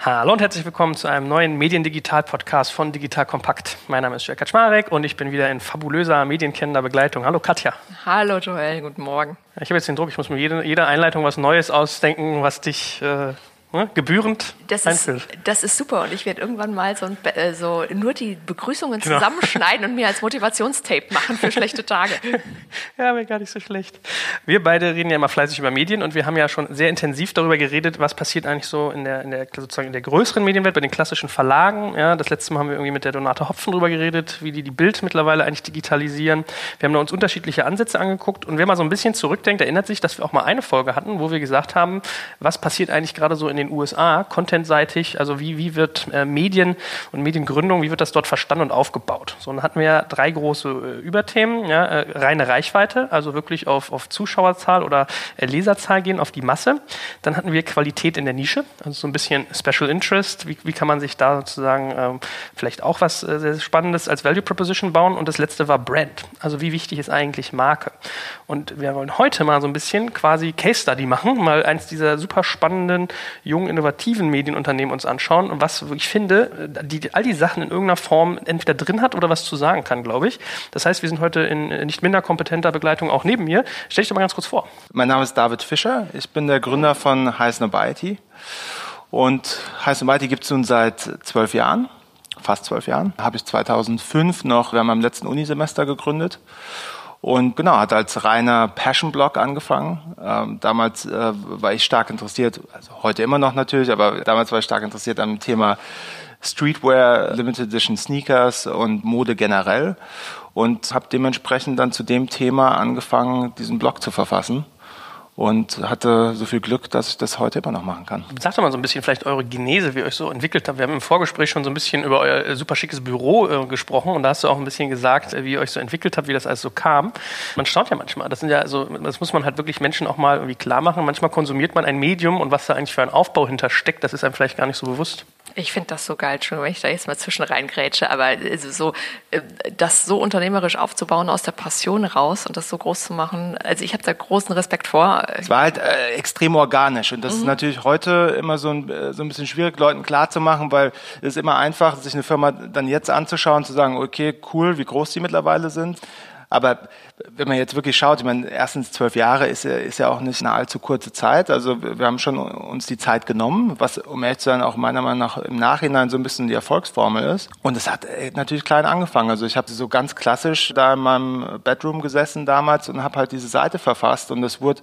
Hallo und herzlich willkommen zu einem neuen Mediendigital-Podcast von Digital Kompakt. Mein Name ist Jörg Kaczmarek und ich bin wieder in fabulöser, medienkennender Begleitung. Hallo Katja. Hallo Joel, guten Morgen. Ich habe jetzt den Druck, ich muss mir jede, jede Einleitung was Neues ausdenken, was dich äh, ne, gebührend das einführt. Ist, das ist super und ich werde irgendwann mal so, ein, äh, so, nur die Begrüßungen genau. zusammenschneiden und mir als Motivationstape machen für schlechte Tage. ja, wäre gar nicht so schlecht. Wir beide reden ja immer fleißig über Medien und wir haben ja schon sehr intensiv darüber geredet, was passiert eigentlich so in der, in der, sozusagen in der größeren Medienwelt, bei den klassischen Verlagen. Ja, das letzte Mal haben wir irgendwie mit der Donate Hopfen darüber geredet, wie die die Bild mittlerweile eigentlich digitalisieren. Wir haben uns unterschiedliche Ansätze angeguckt und wer mal so ein bisschen zurückdenkt, erinnert sich, dass wir auch mal eine Folge hatten, wo wir gesagt haben, was passiert eigentlich gerade so in den USA, contentseitig, also wie, wie wird äh, Medien und Mediengründung, wie wird das dort verstanden und aufgebaut? So, dann hatten wir drei große äh, Überthemen, ja, äh, reine Reichweite, also wirklich auf, auf Zuschauerzahl oder äh, Leserzahl gehen, auf die Masse. Dann hatten wir Qualität in der Nische, also so ein bisschen Special Interest, wie, wie kann man sich da sozusagen ähm, vielleicht auch was äh, sehr Spannendes als Value Proposition bauen. Und das letzte war Brand, also wie wichtig ist eigentlich Marke? Und wir wollen heute mal so ein bisschen quasi Case Study machen, mal eins dieser super spannenden jungen, innovativen Medienunternehmen uns anschauen, was ich finde, die, all die Sachen in irgendeiner Form entweder drin hat oder was zu sagen kann, glaube ich. Das heißt, wir sind heute in nicht minder kompetenter Begleitung auch neben mir. Stell dich doch mal ganz kurz vor. Mein Name ist David Fischer. Ich bin der Gründer von Heiß Nobiety. Und Heiß Nobiety gibt es nun seit zwölf Jahren fast zwölf Jahren. Habe ich 2005 noch während meinem letzten Unisemester gegründet und genau, hat als reiner Passion-Blog angefangen. Ähm, damals äh, war ich stark interessiert, also heute immer noch natürlich, aber damals war ich stark interessiert am Thema Streetwear, Limited Edition Sneakers und Mode generell und habe dementsprechend dann zu dem Thema angefangen, diesen Blog zu verfassen und hatte so viel Glück, dass ich das heute immer noch machen kann. Sag doch mal so ein bisschen vielleicht eure Genese, wie ihr euch so entwickelt habt. Wir haben im Vorgespräch schon so ein bisschen über euer äh, super schickes Büro äh, gesprochen und da hast du auch ein bisschen gesagt, äh, wie ihr euch so entwickelt habt, wie das alles so kam. Man staunt ja manchmal. Das sind ja so, das muss man halt wirklich Menschen auch mal irgendwie klar machen. Manchmal konsumiert man ein Medium und was da eigentlich für ein Aufbau hintersteckt, das ist einem vielleicht gar nicht so bewusst. Ich finde das so geil, Entschuldigung, wenn ich da jetzt mal zwischen reingrätsche, aber so, das so unternehmerisch aufzubauen aus der Passion raus und das so groß zu machen, also ich habe da großen Respekt vor. Es war halt äh, extrem organisch und das mhm. ist natürlich heute immer so ein, äh, so ein bisschen schwierig, Leuten klarzumachen, weil es ist immer einfach, sich eine Firma dann jetzt anzuschauen, zu sagen, okay, cool, wie groß die mittlerweile sind. Aber wenn man jetzt wirklich schaut, ich meine, erstens zwölf Jahre ist ja, ist ja auch nicht eine allzu kurze Zeit. Also wir haben schon uns die Zeit genommen, was, um ehrlich zu sein, auch meiner Meinung nach im Nachhinein so ein bisschen die Erfolgsformel ist. Und es hat äh, natürlich klein angefangen. Also ich habe so ganz klassisch da in meinem Bedroom gesessen damals und habe halt diese Seite verfasst und es wurde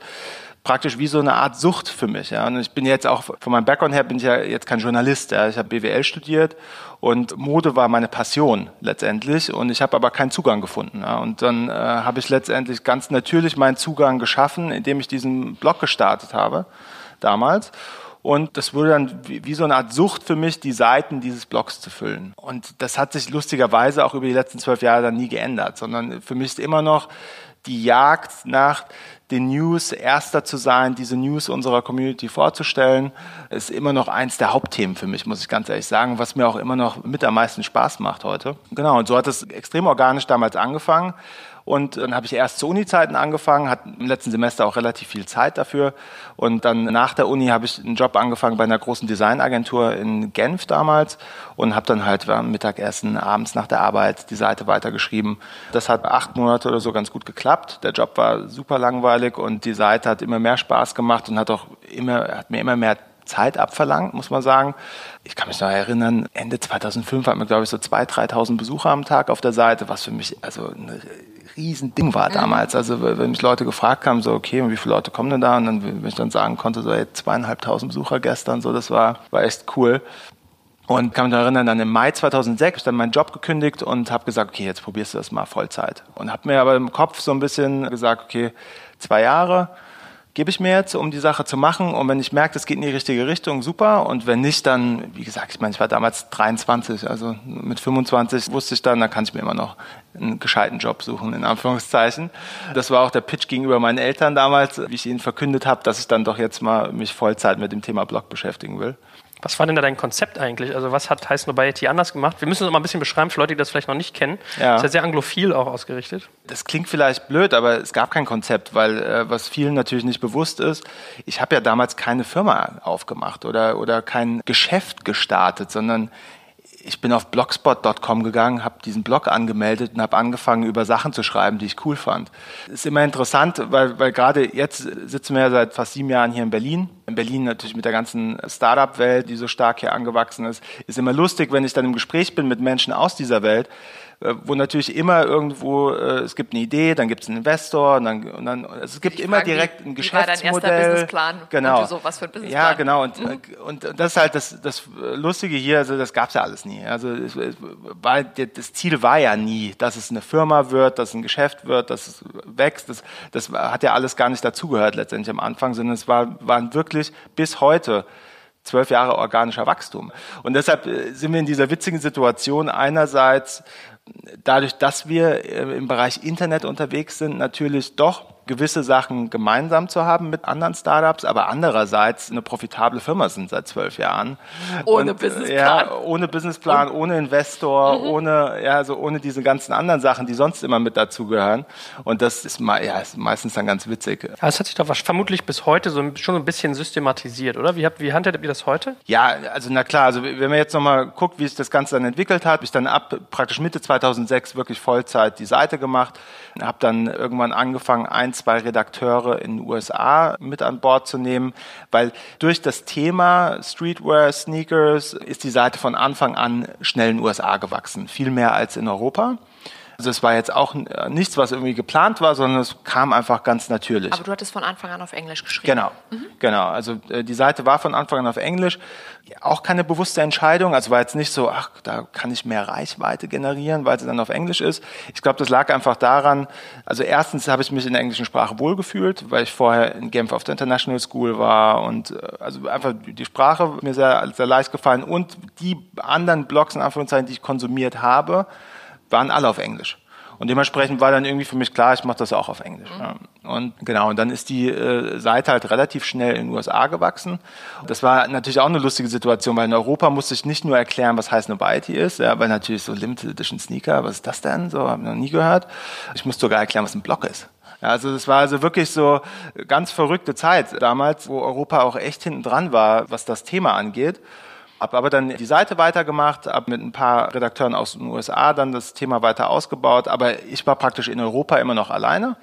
praktisch wie so eine Art Sucht für mich. Ja. Und ich bin jetzt auch von meinem Background her bin ich ja jetzt kein Journalist. Ja. Ich habe BWL studiert und Mode war meine Passion letztendlich und ich habe aber keinen Zugang gefunden. Ja. Und dann äh, habe ich letztendlich ganz natürlich meinen Zugang geschaffen, indem ich diesen Blog gestartet habe damals. Und das wurde dann wie, wie, so eine Art Sucht für mich, die Seiten dieses Blogs zu füllen. Und das hat sich lustigerweise auch über die letzten zwölf Jahre dann nie geändert, sondern für mich ist immer noch die Jagd nach den News erster zu sein, diese News unserer Community vorzustellen, ist immer noch eins der Hauptthemen für mich, muss ich ganz ehrlich sagen, was mir auch immer noch mit am meisten Spaß macht heute. Genau, und so hat es extrem organisch damals angefangen. Und dann habe ich erst zu Uni-Zeiten angefangen, hatte im letzten Semester auch relativ viel Zeit dafür. Und dann nach der Uni habe ich einen Job angefangen bei einer großen Designagentur in Genf damals und habe dann halt am Mittagessen, abends nach der Arbeit die Seite weitergeschrieben. Das hat acht Monate oder so ganz gut geklappt. Der Job war super langweilig und die Seite hat immer mehr Spaß gemacht und hat auch immer, hat mir immer mehr Zeit abverlangt, muss man sagen. Ich kann mich noch erinnern, Ende 2005 hatten wir, glaube ich, so 2.000, 3.000 Besucher am Tag auf der Seite, was für mich also eine Riesending war damals. Also wenn mich Leute gefragt haben, so okay, und wie viele Leute kommen denn da? Und dann, wenn ich dann sagen konnte, so ey, zweieinhalbtausend Besucher gestern, so das war, war echt cool. Und kann mich noch erinnern, dann im Mai 2006 habe ich dann meinen Job gekündigt und habe gesagt, okay, jetzt probierst du das mal Vollzeit. Und habe mir aber im Kopf so ein bisschen gesagt, okay, zwei Jahre, gebe ich mir jetzt, um die Sache zu machen. Und wenn ich merke, es geht in die richtige Richtung, super. Und wenn nicht, dann, wie gesagt, ich meine, ich war damals 23, also mit 25 wusste ich dann, dann kann ich mir immer noch einen gescheiten Job suchen, in Anführungszeichen. Das war auch der Pitch gegenüber meinen Eltern damals, wie ich ihnen verkündet habe, dass ich dann doch jetzt mal mich Vollzeit mit dem Thema Blog beschäftigen will. Was war denn da dein Konzept eigentlich? Also was hat Heiß Nobiety anders gemacht? Wir müssen es mal ein bisschen beschreiben für Leute, die das vielleicht noch nicht kennen. Ja. Das ist ja sehr anglophil auch ausgerichtet. Das klingt vielleicht blöd, aber es gab kein Konzept, weil äh, was vielen natürlich nicht bewusst ist, ich habe ja damals keine Firma aufgemacht oder, oder kein Geschäft gestartet, sondern ich bin auf blogspot.com gegangen, habe diesen Blog angemeldet und habe angefangen, über Sachen zu schreiben, die ich cool fand. Ist immer interessant, weil, weil gerade jetzt sitzen wir ja seit fast sieben Jahren hier in Berlin. In Berlin natürlich mit der ganzen Startup-Welt, die so stark hier angewachsen ist. Ist immer lustig, wenn ich dann im Gespräch bin mit Menschen aus dieser Welt, wo natürlich immer irgendwo, äh, es gibt eine Idee, dann gibt es einen Investor und dann, und dann also es gibt ich immer direkt ein Geschäftsmodell. Wie war dein erster Businessplan? Genau. Und so, was für ein Businessplan? Ja, genau. Und, mhm. und das ist halt das, das Lustige hier, also das gab es ja alles nie. Also es, es war, das Ziel war ja nie, dass es eine Firma wird, dass es ein Geschäft wird, dass es wächst. Das, das hat ja alles gar nicht dazugehört letztendlich am Anfang, sondern es war, waren wirklich bis heute zwölf Jahre organischer Wachstum. Und deshalb äh, sind wir in dieser witzigen Situation einerseits dadurch, dass wir äh, im Bereich Internet unterwegs sind, natürlich doch gewisse Sachen gemeinsam zu haben mit anderen Startups, aber andererseits eine profitable Firma sind seit zwölf Jahren. Ohne und, äh, Businessplan. Ja, ohne Businessplan, und? ohne Investor, mhm. ohne, ja, also ohne diese ganzen anderen Sachen, die sonst immer mit dazugehören. Und das ist, ja, ist meistens dann ganz witzig. Ja, das hat sich doch vermutlich bis heute so schon ein bisschen systematisiert, oder? Wie, habt, wie handhabt ihr das heute? Ja, also na klar, also wenn man jetzt nochmal guckt, wie sich das Ganze dann entwickelt hat, habe ich dann ab praktisch Mitte 2006 wirklich Vollzeit die Seite gemacht, habe dann irgendwann angefangen, ein zwei Redakteure in den USA mit an Bord zu nehmen, weil durch das Thema Streetwear, Sneakers ist die Seite von Anfang an schnell in den USA gewachsen, viel mehr als in Europa. Also es war jetzt auch äh, nichts, was irgendwie geplant war, sondern es kam einfach ganz natürlich. Aber du hattest von Anfang an auf Englisch geschrieben. Genau, mhm. genau. Also äh, die Seite war von Anfang an auf Englisch. Auch keine bewusste Entscheidung. Also war jetzt nicht so, ach, da kann ich mehr Reichweite generieren, weil sie dann auf Englisch ist. Ich glaube, das lag einfach daran. Also erstens habe ich mich in der englischen Sprache wohlgefühlt, weil ich vorher in Genf auf der International School war und äh, also einfach die Sprache mir sehr, sehr leicht gefallen und die anderen Blogs in Anführungszeichen, die ich konsumiert habe waren alle auf Englisch. Und dementsprechend war dann irgendwie für mich klar, ich mache das auch auf Englisch. Mhm. Und genau, und dann ist die äh, Seite halt relativ schnell in den USA gewachsen. Das war natürlich auch eine lustige Situation, weil in Europa musste ich nicht nur erklären, was heißt Nobiety ist, ja, weil natürlich so Limited Edition Sneaker, was ist das denn? So, habe ich noch nie gehört. Ich musste sogar erklären, was ein Block ist. Ja, also das war also wirklich so ganz verrückte Zeit damals, wo Europa auch echt hinten dran war, was das Thema angeht. Habe aber dann die Seite weitergemacht, habe mit ein paar Redakteuren aus den USA dann das Thema weiter ausgebaut, aber ich war praktisch in Europa immer noch alleine.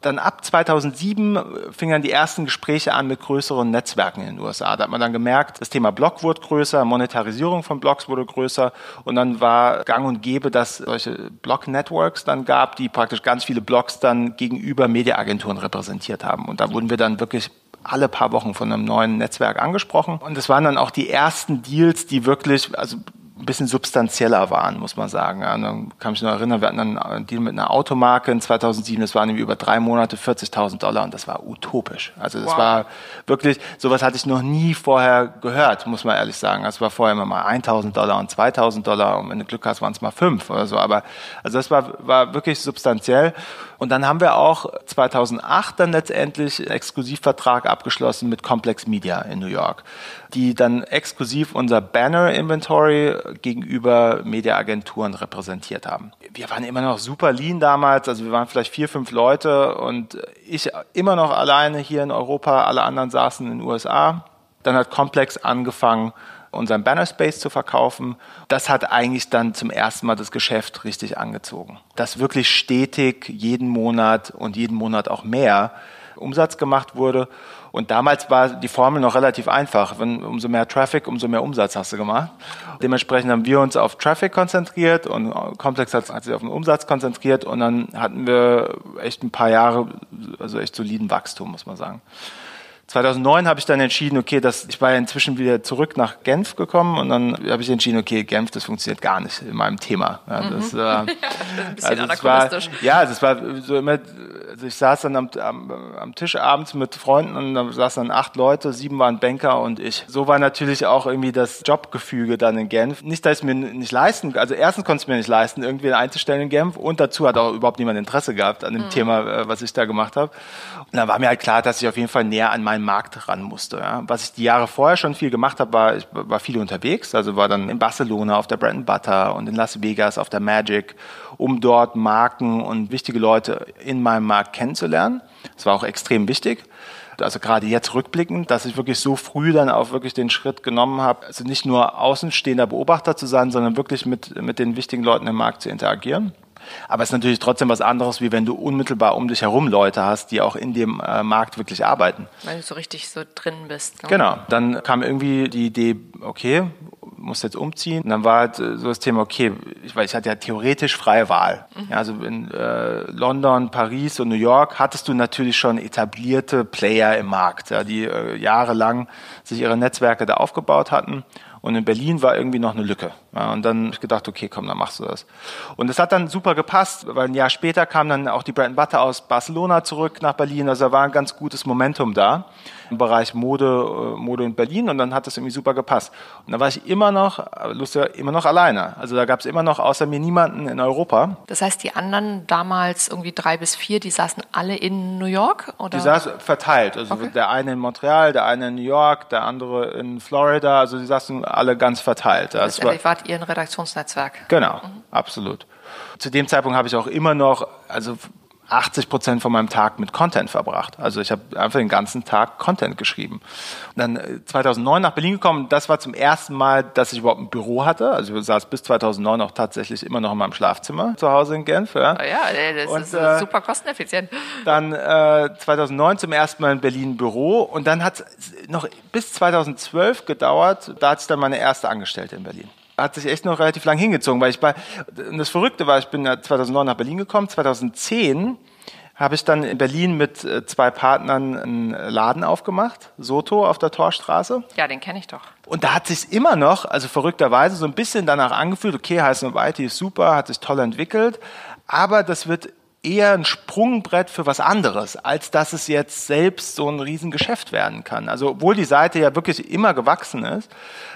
Dann ab 2007 fingen dann die ersten Gespräche an mit größeren Netzwerken in den USA. Da hat man dann gemerkt, das Thema Blog wurde größer, Monetarisierung von Blogs wurde größer und dann war gang und gäbe, dass solche Blog-Networks dann gab, die praktisch ganz viele Blogs dann gegenüber Mediaagenturen repräsentiert haben. Und da wurden wir dann wirklich alle paar Wochen von einem neuen Netzwerk angesprochen. Und es waren dann auch die ersten Deals, die wirklich, also ein bisschen substanzieller waren, muss man sagen. Ja, dann kann ich mich noch erinnern, wir hatten dann einen Deal mit einer Automarke in 2007, das waren über drei Monate 40.000 Dollar und das war utopisch. Also das wow. war wirklich, sowas hatte ich noch nie vorher gehört, muss man ehrlich sagen. Das war vorher immer mal 1.000 Dollar und 2.000 Dollar und wenn du Glück hast, waren es mal fünf oder so. Aber also das war, war wirklich substanziell. Und dann haben wir auch 2008 dann letztendlich einen Exklusivvertrag abgeschlossen mit Complex Media in New York, die dann exklusiv unser Banner Inventory gegenüber Mediaagenturen repräsentiert haben. Wir waren immer noch super lean damals, also wir waren vielleicht vier, fünf Leute und ich immer noch alleine hier in Europa, alle anderen saßen in den USA. Dann hat Complex angefangen, unseren Banner Space zu verkaufen. Das hat eigentlich dann zum ersten Mal das Geschäft richtig angezogen. Dass wirklich stetig jeden Monat und jeden Monat auch mehr Umsatz gemacht wurde. Und damals war die Formel noch relativ einfach. Wenn, umso mehr Traffic, umso mehr Umsatz hast du gemacht. Dementsprechend haben wir uns auf Traffic konzentriert und Complex hat, hat sich auf den Umsatz konzentriert und dann hatten wir echt ein paar Jahre, also echt soliden Wachstum, muss man sagen. 2009 habe ich dann entschieden, okay, das, ich war ja inzwischen wieder zurück nach Genf gekommen und dann habe ich entschieden, okay, Genf, das funktioniert gar nicht in meinem Thema. Ja, das, mhm. äh, ja, das ist ein bisschen also das war, ja, das war so immer, Also ich saß dann am, am, am Tisch abends mit Freunden und da saßen dann acht Leute, sieben waren Banker und ich. So war natürlich auch irgendwie das Jobgefüge dann in Genf. Nicht, dass ich mir nicht leisten, also erstens konnte ich mir nicht leisten, irgendwie einzustellen in Genf und dazu hat auch überhaupt niemand Interesse gehabt an dem mhm. Thema, äh, was ich da gemacht habe. Und dann war mir halt klar, dass ich auf jeden Fall näher an meinen Markt ran musste. Ja. Was ich die Jahre vorher schon viel gemacht habe, war, ich war viel unterwegs, also war dann in Barcelona auf der Bread and Butter und in Las Vegas auf der Magic, um dort Marken und wichtige Leute in meinem Markt kennenzulernen. Das war auch extrem wichtig. Also gerade jetzt rückblickend, dass ich wirklich so früh dann auch wirklich den Schritt genommen habe, also nicht nur außenstehender Beobachter zu sein, sondern wirklich mit, mit den wichtigen Leuten im Markt zu interagieren. Aber es ist natürlich trotzdem was anderes, wie wenn du unmittelbar um dich herum Leute hast, die auch in dem äh, Markt wirklich arbeiten. Weil du so richtig so drin bist. Ne? Genau. Dann kam irgendwie die Idee, okay, muss jetzt umziehen. Und dann war halt so das Thema, okay, ich, weil ich hatte ja theoretisch freie Wahl. Mhm. Ja, also in äh, London, Paris und New York hattest du natürlich schon etablierte Player im Markt, ja, die äh, jahrelang sich ihre Netzwerke da aufgebaut hatten. Und in Berlin war irgendwie noch eine Lücke. Ja, und dann habe ich gedacht, okay, komm, dann machst du das. Und es hat dann super gepasst, weil ein Jahr später kam dann auch die Brand Butter aus Barcelona zurück nach Berlin. Also da war ein ganz gutes Momentum da im Bereich Mode, äh, Mode in Berlin und dann hat das irgendwie super gepasst. Und dann war ich immer noch, lustig, immer noch alleine. Also da gab es immer noch außer mir niemanden in Europa. Das heißt, die anderen damals irgendwie drei bis vier, die saßen alle in New York? Oder? Die saßen verteilt. Also okay. der eine in Montreal, der eine in New York, der andere in Florida. Also die saßen alle ganz verteilt. Also war, ihr ein Redaktionsnetzwerk? Genau, mhm. absolut. Zu dem Zeitpunkt habe ich auch immer noch, also 80 Prozent von meinem Tag mit Content verbracht. Also ich habe einfach den ganzen Tag Content geschrieben. Und dann 2009 äh, nach Berlin gekommen. Das war zum ersten Mal, dass ich überhaupt ein Büro hatte. Also ich saß bis 2009 auch tatsächlich immer noch in meinem Schlafzimmer zu Hause in Genf. Ja, oh ja das und, ist äh, super kosteneffizient. Dann äh, 2009 zum ersten Mal in Berlin ein Büro. Und dann hat es noch bis 2012 gedauert. Da hatte ich dann meine erste Angestellte in Berlin hat sich echt noch relativ lang hingezogen, weil ich bei, und das Verrückte war, ich bin ja 2009 nach Berlin gekommen, 2010 habe ich dann in Berlin mit äh, zwei Partnern einen Laden aufgemacht, Soto auf der Torstraße. Ja, den kenne ich doch. Und da hat sich immer noch, also verrückterweise, so ein bisschen danach angefühlt, okay, Heißen und Whitey ist super, hat sich toll entwickelt, aber das wird eher ein Sprungbrett für was anderes, als dass es jetzt selbst so ein Riesengeschäft werden kann. Also obwohl die Seite ja wirklich immer gewachsen ist,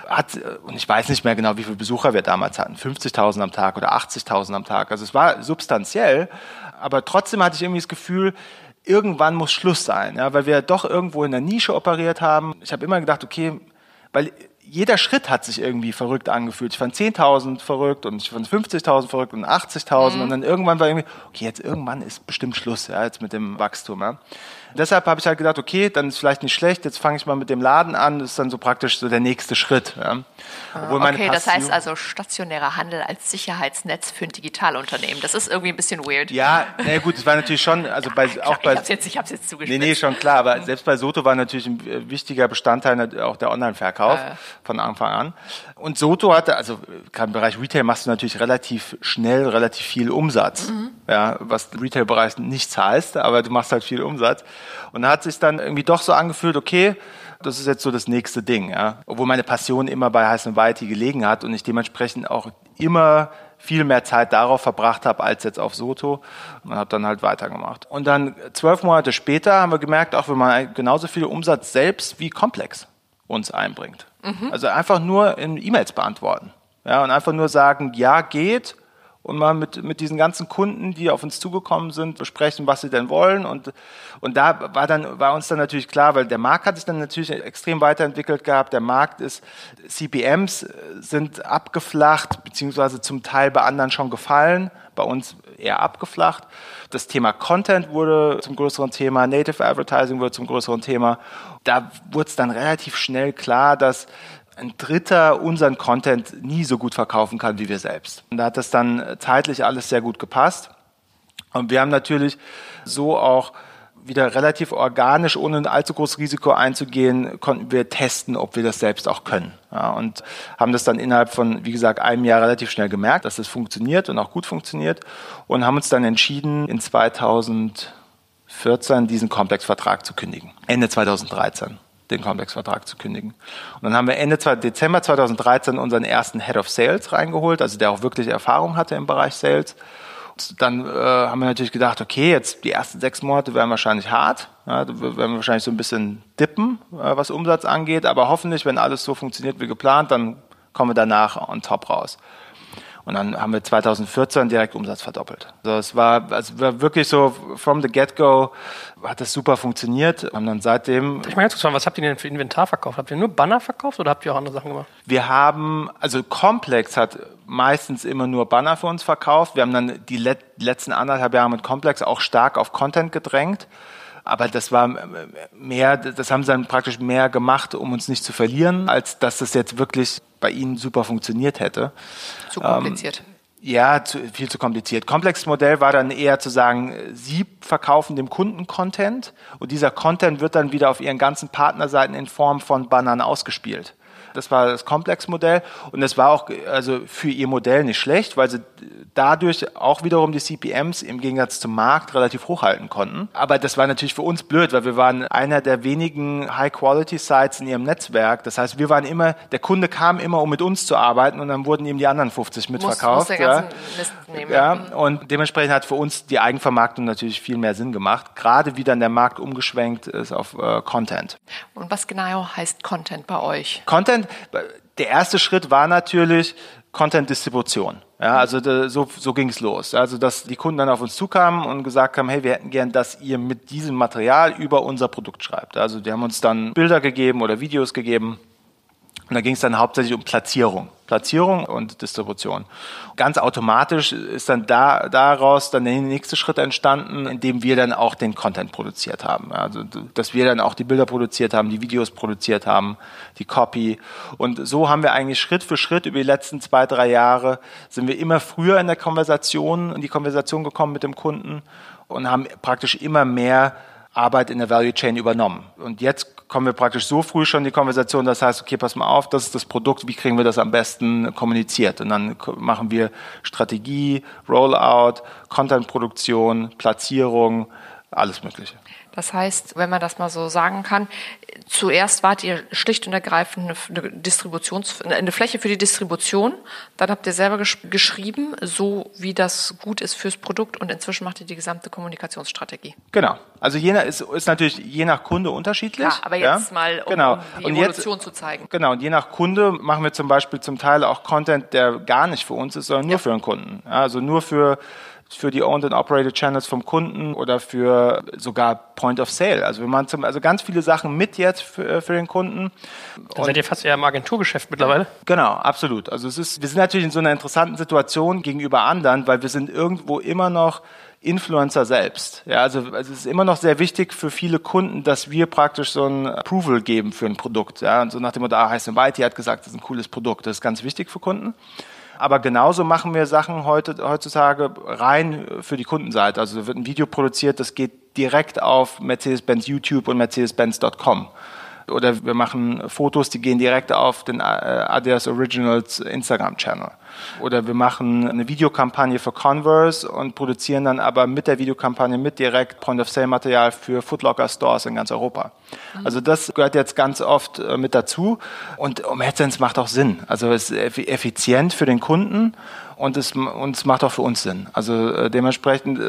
hat, und ich weiß nicht mehr genau, wie viele Besucher wir damals hatten, 50.000 am Tag oder 80.000 am Tag. Also es war substanziell, aber trotzdem hatte ich irgendwie das Gefühl, irgendwann muss Schluss sein, ja, weil wir doch irgendwo in der Nische operiert haben. Ich habe immer gedacht, okay, weil jeder Schritt hat sich irgendwie verrückt angefühlt. Ich fand 10.000 verrückt und ich fand 50.000 verrückt und 80.000 mhm. und dann irgendwann war irgendwie, okay, jetzt irgendwann ist bestimmt Schluss, ja, jetzt mit dem Wachstum, ja deshalb habe ich halt gedacht, okay, dann ist vielleicht nicht schlecht, jetzt fange ich mal mit dem Laden an, das ist dann so praktisch so der nächste Schritt. Ja. Obwohl okay, das heißt also stationärer Handel als Sicherheitsnetz für ein Digitalunternehmen. Das ist irgendwie ein bisschen weird. Ja, na gut, es war natürlich schon, also bei, klar, auch bei. Ich hab's jetzt, ich hab's jetzt zugespitzt. Nee, nee, schon klar, aber selbst bei Soto war natürlich ein äh, wichtiger Bestandteil auch der Online-Verkauf äh. von Anfang an. Und Soto hatte, also gerade im Bereich Retail machst du natürlich relativ schnell relativ viel Umsatz, mhm. ja, was Retail-Bereich nichts heißt, aber du machst halt viel Umsatz. Und da hat sich dann irgendwie doch so angefühlt, okay, das ist jetzt so das nächste Ding, ja. Obwohl meine Passion immer bei Heiß und Whitey gelegen hat und ich dementsprechend auch immer viel mehr Zeit darauf verbracht habe als jetzt auf Soto und habe dann halt weitergemacht. Und dann zwölf Monate später haben wir gemerkt, auch wenn man genauso viel Umsatz selbst wie komplex uns einbringt. Mhm. Also einfach nur in E-Mails beantworten. Ja, und einfach nur sagen, ja, geht und mal mit, mit diesen ganzen Kunden, die auf uns zugekommen sind, besprechen, was sie denn wollen. Und, und da war dann, war uns dann natürlich klar, weil der Markt hat sich dann natürlich extrem weiterentwickelt gehabt. Der Markt ist, CPMs sind abgeflacht, beziehungsweise zum Teil bei anderen schon gefallen, bei uns eher abgeflacht. Das Thema Content wurde zum größeren Thema, Native Advertising wurde zum größeren Thema. Da wurde es dann relativ schnell klar, dass ein Dritter unseren Content nie so gut verkaufen kann wie wir selbst. Und da hat das dann zeitlich alles sehr gut gepasst. Und wir haben natürlich so auch wieder relativ organisch, ohne ein allzu großes Risiko einzugehen, konnten wir testen, ob wir das selbst auch können. Ja, und haben das dann innerhalb von, wie gesagt, einem Jahr relativ schnell gemerkt, dass das funktioniert und auch gut funktioniert und haben uns dann entschieden, in 2014 diesen Komplexvertrag zu kündigen. Ende 2013 den Complex-Vertrag zu kündigen. Und dann haben wir Ende Dezember 2013 unseren ersten Head of Sales reingeholt, also der auch wirklich Erfahrung hatte im Bereich Sales. Dann äh, haben wir natürlich gedacht, okay, jetzt die ersten sechs Monate werden wahrscheinlich hart. Ja, werden wir wahrscheinlich so ein bisschen dippen, äh, was Umsatz angeht. Aber hoffentlich, wenn alles so funktioniert wie geplant, dann kommen wir danach on top raus. Und dann haben wir 2014 direkt Umsatz verdoppelt. Also es war, also war wirklich so, from the get-go hat das super funktioniert. Und dann seitdem. Ich meine ganz kurz fragen, was habt ihr denn für Inventar verkauft? Habt ihr nur Banner verkauft oder habt ihr auch andere Sachen gemacht? Wir haben, also Complex hat meistens immer nur Banner für uns verkauft. Wir haben dann die letzten anderthalb Jahre mit Complex auch stark auf Content gedrängt aber das war mehr, das haben sie dann praktisch mehr gemacht, um uns nicht zu verlieren, als dass das jetzt wirklich bei ihnen super funktioniert hätte. Zu kompliziert. Ähm, ja, zu, viel zu kompliziert. Komplexes Modell war dann eher zu sagen, Sie verkaufen dem Kunden Content und dieser Content wird dann wieder auf Ihren ganzen Partnerseiten in Form von Bannern ausgespielt. Das war das Komplex-Modell und das war auch also für ihr Modell nicht schlecht, weil sie dadurch auch wiederum die CPMs im Gegensatz zum Markt relativ hochhalten konnten. Aber das war natürlich für uns blöd, weil wir waren einer der wenigen High-Quality-Sites in ihrem Netzwerk. Das heißt, wir waren immer, der Kunde kam immer, um mit uns zu arbeiten und dann wurden ihm die anderen 50 mitverkauft. Muss, muss ja. Nehmen, ja. Und dementsprechend hat für uns die Eigenvermarktung natürlich viel mehr Sinn gemacht, gerade wie dann der Markt umgeschwenkt ist auf äh, Content. Und was genau heißt Content bei euch? Content, der erste Schritt war natürlich Content-Distribution. Ja, also de, so, so ging es los. Also dass die Kunden dann auf uns zukamen und gesagt haben, hey, wir hätten gern, dass ihr mit diesem Material über unser Produkt schreibt. Also die haben uns dann Bilder gegeben oder Videos gegeben und da ging es dann hauptsächlich um Platzierung. Platzierung und Distribution. Ganz automatisch ist dann da, daraus dann der nächste Schritt entstanden, indem wir dann auch den Content produziert haben. Also, dass wir dann auch die Bilder produziert haben, die Videos produziert haben, die Copy. Und so haben wir eigentlich Schritt für Schritt über die letzten zwei, drei Jahre sind wir immer früher in der Konversation, in die Konversation gekommen mit dem Kunden und haben praktisch immer mehr Arbeit in der Value Chain übernommen. Und jetzt kommen wir praktisch so früh schon in die Konversation, das heißt, okay, pass mal auf, das ist das Produkt, wie kriegen wir das am besten kommuniziert? Und dann machen wir Strategie, Rollout, Contentproduktion, Platzierung, alles Mögliche. Das heißt, wenn man das mal so sagen kann, zuerst wart ihr schlicht und ergreifend eine, Distributions, eine Fläche für die Distribution, dann habt ihr selber gesch geschrieben, so wie das gut ist fürs Produkt und inzwischen macht ihr die gesamte Kommunikationsstrategie. Genau. Also je nach, ist, ist natürlich je nach Kunde unterschiedlich. Klar, aber jetzt ja? mal, um, genau. die und Evolution jetzt, zu zeigen. Genau, und je nach Kunde machen wir zum Beispiel zum Teil auch Content, der gar nicht für uns ist, sondern nur ja. für den Kunden. Ja, also nur für für die Owned and Operated Channels vom Kunden oder für sogar Point of Sale. Also wir machen zum, also ganz viele Sachen mit jetzt für, äh, für den Kunden. Da seid ihr fast eher im Agenturgeschäft mittlerweile. Genau, absolut. Also es ist, wir sind natürlich in so einer interessanten Situation gegenüber anderen, weil wir sind irgendwo immer noch Influencer selbst. Ja, also, also es ist immer noch sehr wichtig für viele Kunden, dass wir praktisch so ein Approval geben für ein Produkt. Ja, und so nach dem Motto, ah, heißt Whitey hat gesagt, das ist ein cooles Produkt. Das ist ganz wichtig für Kunden. Aber genauso machen wir Sachen heute, heutzutage rein für die Kundenseite. Also wird ein Video produziert, das geht direkt auf Mercedes-Benz YouTube und Mercedes-Benz.com. Oder wir machen Fotos, die gehen direkt auf den äh, Adidas Originals Instagram-Channel. Oder wir machen eine Videokampagne für Converse und produzieren dann aber mit der Videokampagne mit direkt Point-of-Sale-Material für Footlocker-Stores in ganz Europa. Mhm. Also das gehört jetzt ganz oft äh, mit dazu. Und um AdSense macht auch Sinn. Also es ist effizient für den Kunden und es, und es macht auch für uns Sinn. Also äh, dementsprechend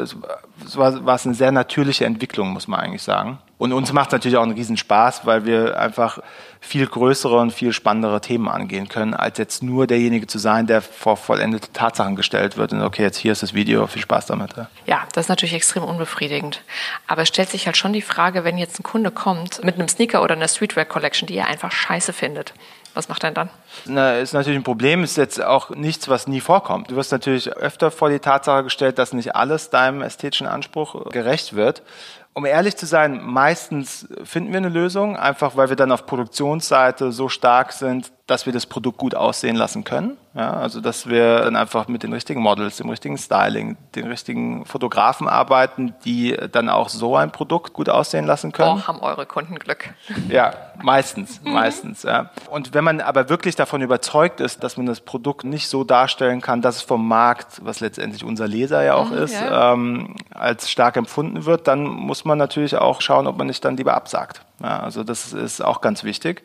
war, war es eine sehr natürliche Entwicklung, muss man eigentlich sagen. Und uns macht es natürlich auch einen Riesenspaß, weil wir einfach viel größere und viel spannendere Themen angehen können, als jetzt nur derjenige zu sein, der vor vollendete Tatsachen gestellt wird. Und okay, jetzt hier ist das Video, viel Spaß damit. Ja, ja das ist natürlich extrem unbefriedigend. Aber es stellt sich halt schon die Frage, wenn jetzt ein Kunde kommt mit einem Sneaker oder einer Streetwear Collection, die er einfach scheiße findet. Was macht er dann? Na, ist natürlich ein Problem, ist jetzt auch nichts, was nie vorkommt. Du wirst natürlich öfter vor die Tatsache gestellt, dass nicht alles deinem ästhetischen Anspruch gerecht wird um ehrlich zu sein, meistens finden wir eine Lösung, einfach weil wir dann auf Produktionsseite so stark sind, dass wir das Produkt gut aussehen lassen können. Ja, also dass wir dann einfach mit den richtigen Models, dem richtigen Styling, den richtigen Fotografen arbeiten, die dann auch so ein Produkt gut aussehen lassen können. Oh, haben eure Kunden Glück. Ja, meistens, mhm. meistens. Ja. Und wenn man aber wirklich davon überzeugt ist, dass man das Produkt nicht so darstellen kann, dass es vom Markt, was letztendlich unser Leser ja auch mhm, ist, ja. Ähm, als stark empfunden wird, dann muss man natürlich auch schauen, ob man nicht dann lieber absagt. Ja, also das ist auch ganz wichtig.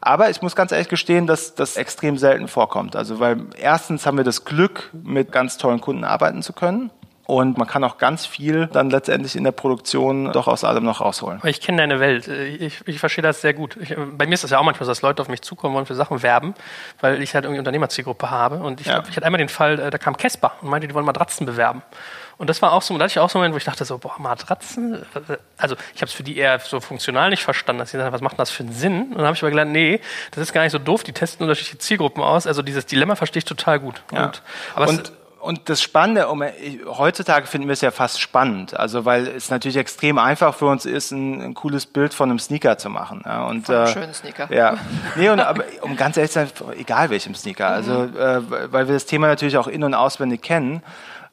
Aber ich muss ganz ehrlich gestehen, dass das extrem selten vorkommt. Also weil erstens haben wir das Glück, mit ganz tollen Kunden arbeiten zu können. und man kann auch ganz viel dann letztendlich in der Produktion doch aus allem noch rausholen. Ich kenne deine Welt. Ich, ich verstehe das sehr gut. Ich, bei mir ist das ja auch manchmal so, dass Leute auf mich zukommen wollen für Sachen werben, weil ich halt irgendwie Unternehmerzielgruppe habe. Und ich, ja. ich hatte einmal den Fall, äh, da kam Casper und meinte, die wollen Matratzen bewerben. Und das war auch so, da hatte ich auch so einen Moment, wo ich dachte so, boah, Matratzen? Also ich habe es für die eher so funktional nicht verstanden, dass sie sagen, was macht das für einen Sinn? Und dann habe ich aber gelernt, nee, das ist gar nicht so doof, die testen unterschiedliche Zielgruppen aus. Also dieses Dilemma verstehe ich total gut. Ja. Und, aber und und das Spannende, um, heutzutage finden wir es ja fast spannend, also weil es natürlich extrem einfach für uns ist, ein, ein cooles Bild von einem Sneaker zu machen. Ja, und, von einem äh, schönen Sneaker. Ja, nee, und, aber, um ganz ehrlich zu sein, egal welchem Sneaker, also mhm. äh, weil wir das Thema natürlich auch in- und auswendig kennen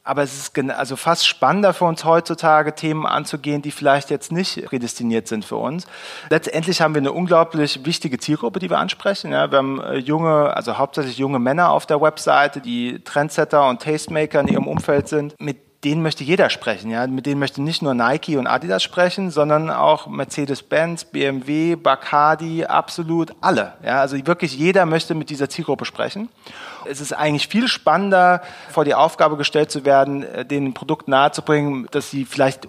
aber es ist also fast spannender für uns heutzutage, Themen anzugehen, die vielleicht jetzt nicht prädestiniert sind für uns. Letztendlich haben wir eine unglaublich wichtige Zielgruppe, die wir ansprechen. Ja, wir haben äh, junge, also hauptsächlich junge Männer auf der Webseite, die Trendsetter und Tastemaker in ihrem Umfeld sind, mit denen möchte jeder sprechen. Ja? Mit denen möchte nicht nur Nike und Adidas sprechen, sondern auch Mercedes-Benz, BMW, Bacardi, absolut alle. Ja? Also wirklich jeder möchte mit dieser Zielgruppe sprechen. Es ist eigentlich viel spannender, vor die Aufgabe gestellt zu werden, äh, den Produkt nahezubringen, dass sie vielleicht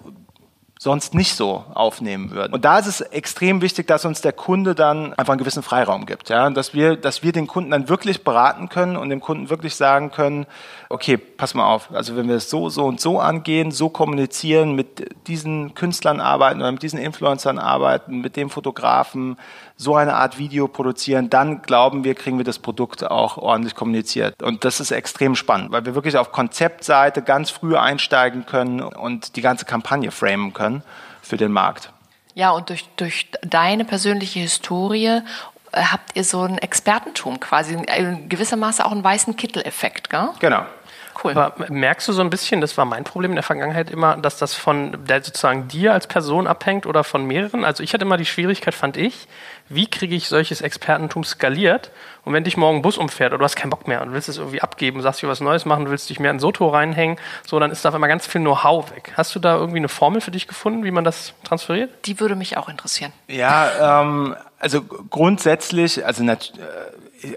sonst nicht so aufnehmen würden. Und da ist es extrem wichtig, dass uns der Kunde dann einfach einen gewissen Freiraum gibt, ja, dass wir, dass wir den Kunden dann wirklich beraten können und dem Kunden wirklich sagen können, okay, pass mal auf, also wenn wir es so, so und so angehen, so kommunizieren, mit diesen Künstlern arbeiten oder mit diesen Influencern arbeiten, mit dem Fotografen, so eine Art Video produzieren, dann glauben wir, kriegen wir das Produkt auch ordentlich kommuniziert. Und das ist extrem spannend, weil wir wirklich auf Konzeptseite ganz früh einsteigen können und die ganze Kampagne framen können für den Markt. Ja, und durch, durch deine persönliche Historie äh, habt ihr so ein Expertentum quasi, in gewisser Maße auch einen weißen Kittel-Effekt, gell? Genau. Cool. Aber merkst du so ein bisschen, das war mein Problem in der Vergangenheit immer, dass das von der sozusagen dir als Person abhängt oder von mehreren? Also ich hatte immer die Schwierigkeit, fand ich, wie kriege ich solches Expertentum skaliert? Und wenn dich morgen ein Bus umfährt oder du hast keinen Bock mehr und willst es irgendwie abgeben, sagst du was Neues machen, willst dich mehr in Soto reinhängen, so, dann ist da auf einmal ganz viel Know-how weg. Hast du da irgendwie eine Formel für dich gefunden, wie man das transferiert? Die würde mich auch interessieren. Ja, ähm, also grundsätzlich, also äh,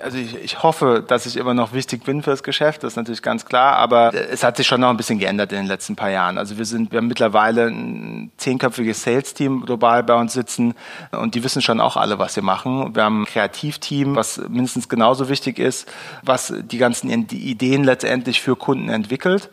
also ich, ich hoffe, dass ich immer noch wichtig bin fürs Geschäft, das ist natürlich ganz klar, aber es hat sich schon noch ein bisschen geändert in den letzten paar Jahren. Also wir sind, wir haben mittlerweile ein zehnköpfiges Sales-Team global bei uns sitzen und die wissen schon auch alle, was sie machen. Wir haben ein Kreativteam, was mindestens genauso wichtig ist, was die ganzen Ideen letztendlich für Kunden entwickelt.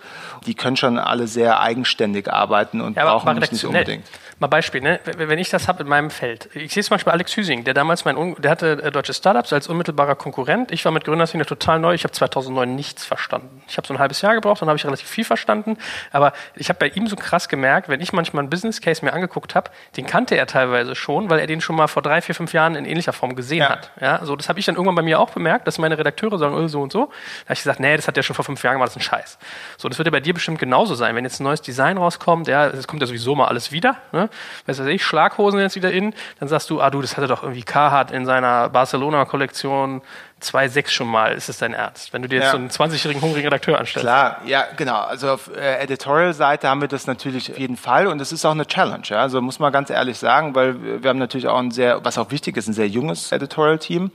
Die können schon alle sehr eigenständig arbeiten und ja, brauchen mich nicht unbedingt. Mal Beispiel, ne? wenn ich das habe in meinem Feld. Ich sehe zum Beispiel Alex Hüsing, der damals mein, der hatte äh, deutsche Startups als unmittelbarer Konkurrent. Ich war mit Gründerszene total neu. Ich habe 2009 nichts verstanden. Ich habe so ein halbes Jahr gebraucht, dann habe ich relativ viel verstanden. Aber ich habe bei ihm so krass gemerkt, wenn ich manchmal einen Business Case mir angeguckt habe, den kannte er teilweise schon, weil er den schon mal vor drei, vier, fünf Jahren in ähnlicher Form gesehen ja. hat. Ja, so das habe ich dann irgendwann bei mir auch bemerkt, dass meine Redakteure sagen, oh, so und so. Da habe ich gesagt, nee, das hat der schon vor fünf Jahren gemacht, das ist ein Scheiß. So, das wird ja bei dir bestimmt genauso sein. Wenn jetzt ein neues Design rauskommt, ja, es kommt ja sowieso mal alles wieder. Ne? Weißt du, ich, Schlaghosen jetzt wieder in, dann sagst du, ah du, das hatte doch irgendwie Carhartt in seiner Barcelona-Kollektion 2,6 schon mal, ist es dein Ernst? Wenn du dir jetzt ja. so einen 20-jährigen hungrigen Redakteur anstellst. Klar, ja, genau. Also auf äh, Editorial-Seite haben wir das natürlich auf jeden Fall und es ist auch eine Challenge. Ja? Also muss man ganz ehrlich sagen, weil wir haben natürlich auch ein sehr, was auch wichtig ist, ein sehr junges Editorial-Team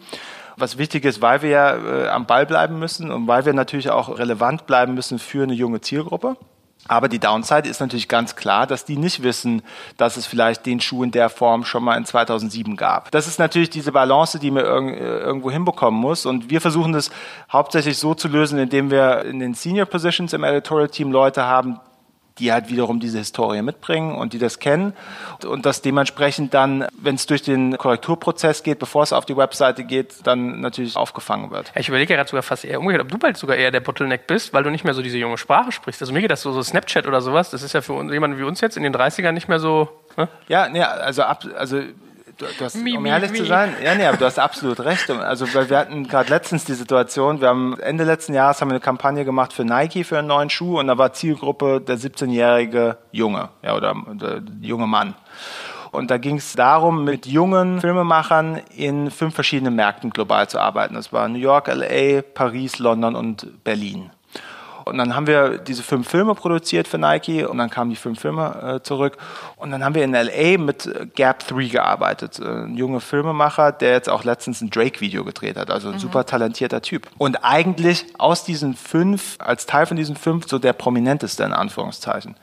was wichtig ist, weil wir ja äh, am Ball bleiben müssen und weil wir natürlich auch relevant bleiben müssen für eine junge Zielgruppe. Aber die Downside ist natürlich ganz klar, dass die nicht wissen, dass es vielleicht den Schuh in der Form schon mal in 2007 gab. Das ist natürlich diese Balance, die man äh, irgendwo hinbekommen muss. Und wir versuchen das hauptsächlich so zu lösen, indem wir in den Senior Positions im Editorial Team Leute haben, die halt wiederum diese Historie mitbringen und die das kennen und das dementsprechend dann, wenn es durch den Korrekturprozess geht, bevor es auf die Webseite geht, dann natürlich aufgefangen wird. Ich überlege gerade sogar fast eher umgekehrt, ob du bald sogar eher der Bottleneck bist, weil du nicht mehr so diese junge Sprache sprichst. Also mir geht das so, so Snapchat oder sowas, das ist ja für jemanden wie uns jetzt in den 30ern nicht mehr so... Ne? Ja, nee, also, ab, also hast, mi, um ehrlich mi, zu sein, ja, nee, aber du hast absolut recht. Also, weil wir hatten gerade letztens die Situation, wir haben Ende letzten Jahres haben wir eine Kampagne gemacht für Nike für einen neuen Schuh und da war Zielgruppe der 17-jährige Junge, ja, oder der junge Mann. Und da ging es darum, mit jungen Filmemachern in fünf verschiedenen Märkten global zu arbeiten. Das war New York, LA, Paris, London und Berlin. Und dann haben wir diese fünf Filme produziert für Nike und dann kamen die fünf Filme äh, zurück. Und dann haben wir in LA mit Gap 3 gearbeitet. Äh, ein junger Filmemacher, der jetzt auch letztens ein Drake-Video gedreht hat. Also ein mhm. super talentierter Typ. Und eigentlich aus diesen fünf, als Teil von diesen fünf, so der prominenteste in Anführungszeichen.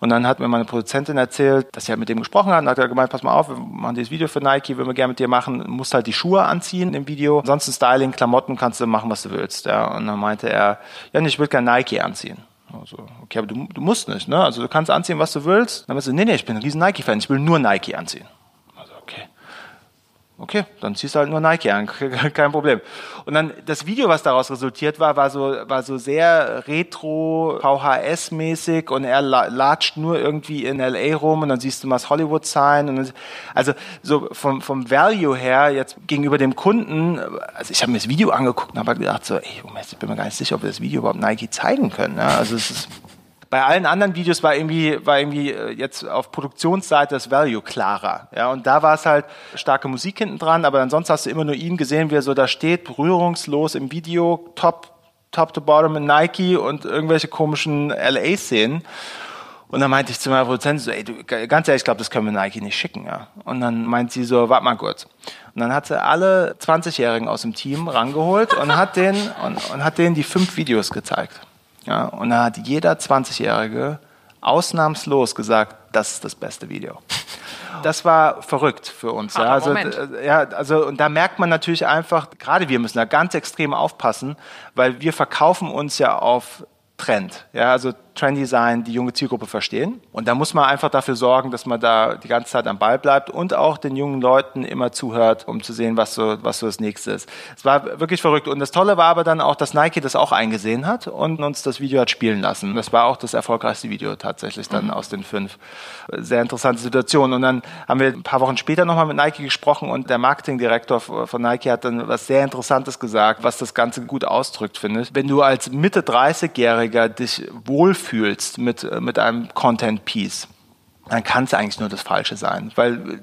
Und dann hat mir meine Produzentin erzählt, dass sie halt mit dem gesprochen hat und hat gemeint, pass mal auf, wir machen dieses Video für Nike, würden wir gerne mit dir machen, du musst halt die Schuhe anziehen im Video. Ansonsten Styling, Klamotten kannst du machen, was du willst. Ja. Und dann meinte er, ja, ich will gerne Nike anziehen. Also, okay, aber du, du musst nicht, ne? Also du kannst anziehen, was du willst. Dann meinte sie, nee, nee, ich bin ein riesen Nike-Fan, ich will nur Nike anziehen. Okay, dann ziehst du halt nur Nike an, kein Problem. Und dann das Video, was daraus resultiert war, war so, war so sehr retro, VHS-mäßig und er latscht nur irgendwie in LA rum und dann siehst du mal das Hollywood Sign. also so vom, vom Value her jetzt gegenüber dem Kunden, also ich habe mir das Video angeguckt und habe gedacht so, ey, ich bin mir gar nicht sicher, ob wir das Video überhaupt Nike zeigen können. Ja, also es ist bei allen anderen Videos war irgendwie, war irgendwie äh, jetzt auf Produktionsseite das Value klarer. Ja, und da war es halt starke Musik hinten dran, aber ansonsten hast du immer nur ihn gesehen, wie er so da steht, berührungslos im Video, top, top to bottom in Nike und irgendwelche komischen LA-Szenen. Und dann meinte ich zu meiner Produzentin so, ey, du, ganz ehrlich, ich glaube, das können wir Nike nicht schicken. Ja. Und dann meint sie so, warte mal kurz. Und dann hat sie alle 20-Jährigen aus dem Team rangeholt und hat denen, und, und hat denen die fünf Videos gezeigt. Ja, und da hat jeder 20-Jährige ausnahmslos gesagt, das ist das beste Video. Das war verrückt für uns. Ja. Also, ja, also, und da merkt man natürlich einfach, gerade wir müssen da ganz extrem aufpassen, weil wir verkaufen uns ja auf Trend. Ja, also Trendy sein, die junge Zielgruppe verstehen. Und da muss man einfach dafür sorgen, dass man da die ganze Zeit am Ball bleibt und auch den jungen Leuten immer zuhört, um zu sehen, was so, was so das nächste ist. Es war wirklich verrückt. Und das Tolle war aber dann auch, dass Nike das auch eingesehen hat und uns das Video hat spielen lassen. Das war auch das erfolgreichste Video tatsächlich dann mhm. aus den fünf. Sehr interessante Situation. Und dann haben wir ein paar Wochen später nochmal mit Nike gesprochen und der Marketingdirektor von Nike hat dann was sehr Interessantes gesagt, was das Ganze gut ausdrückt, finde ich. Wenn du als Mitte 30-Jähriger dich wohlfühlst, fühlst mit, äh, mit einem Content-Piece, dann kann es eigentlich nur das Falsche sein, weil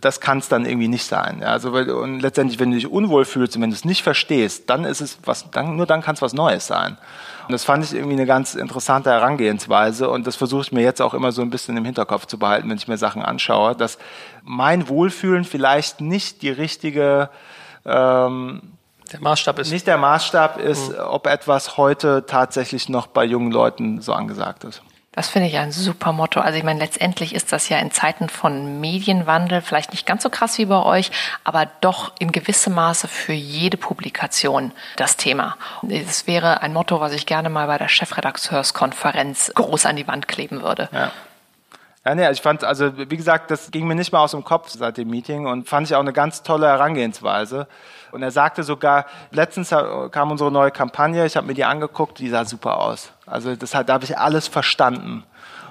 das kann es dann irgendwie nicht sein. Ja, also und letztendlich, wenn du dich unwohl fühlst und wenn du es nicht verstehst, dann ist es was, dann, nur dann kann es was Neues sein. Und das fand ich irgendwie eine ganz interessante Herangehensweise und das versuche ich mir jetzt auch immer so ein bisschen im Hinterkopf zu behalten, wenn ich mir Sachen anschaue, dass mein Wohlfühlen vielleicht nicht die richtige ähm, der Maßstab ist. Nicht der Maßstab ist, mhm. ob etwas heute tatsächlich noch bei jungen Leuten so angesagt ist. Das finde ich ein super Motto. Also ich meine, letztendlich ist das ja in Zeiten von Medienwandel vielleicht nicht ganz so krass wie bei euch, aber doch in gewissem Maße für jede Publikation das Thema. Es wäre ein Motto, was ich gerne mal bei der Chefredakteurskonferenz groß an die Wand kleben würde. Ja. Ja, nee, ich fand, also wie gesagt, das ging mir nicht mal aus dem Kopf seit dem Meeting und fand ich auch eine ganz tolle Herangehensweise. Und er sagte sogar, letztens kam unsere neue Kampagne, ich habe mir die angeguckt, die sah super aus. Also das, da habe ich alles verstanden.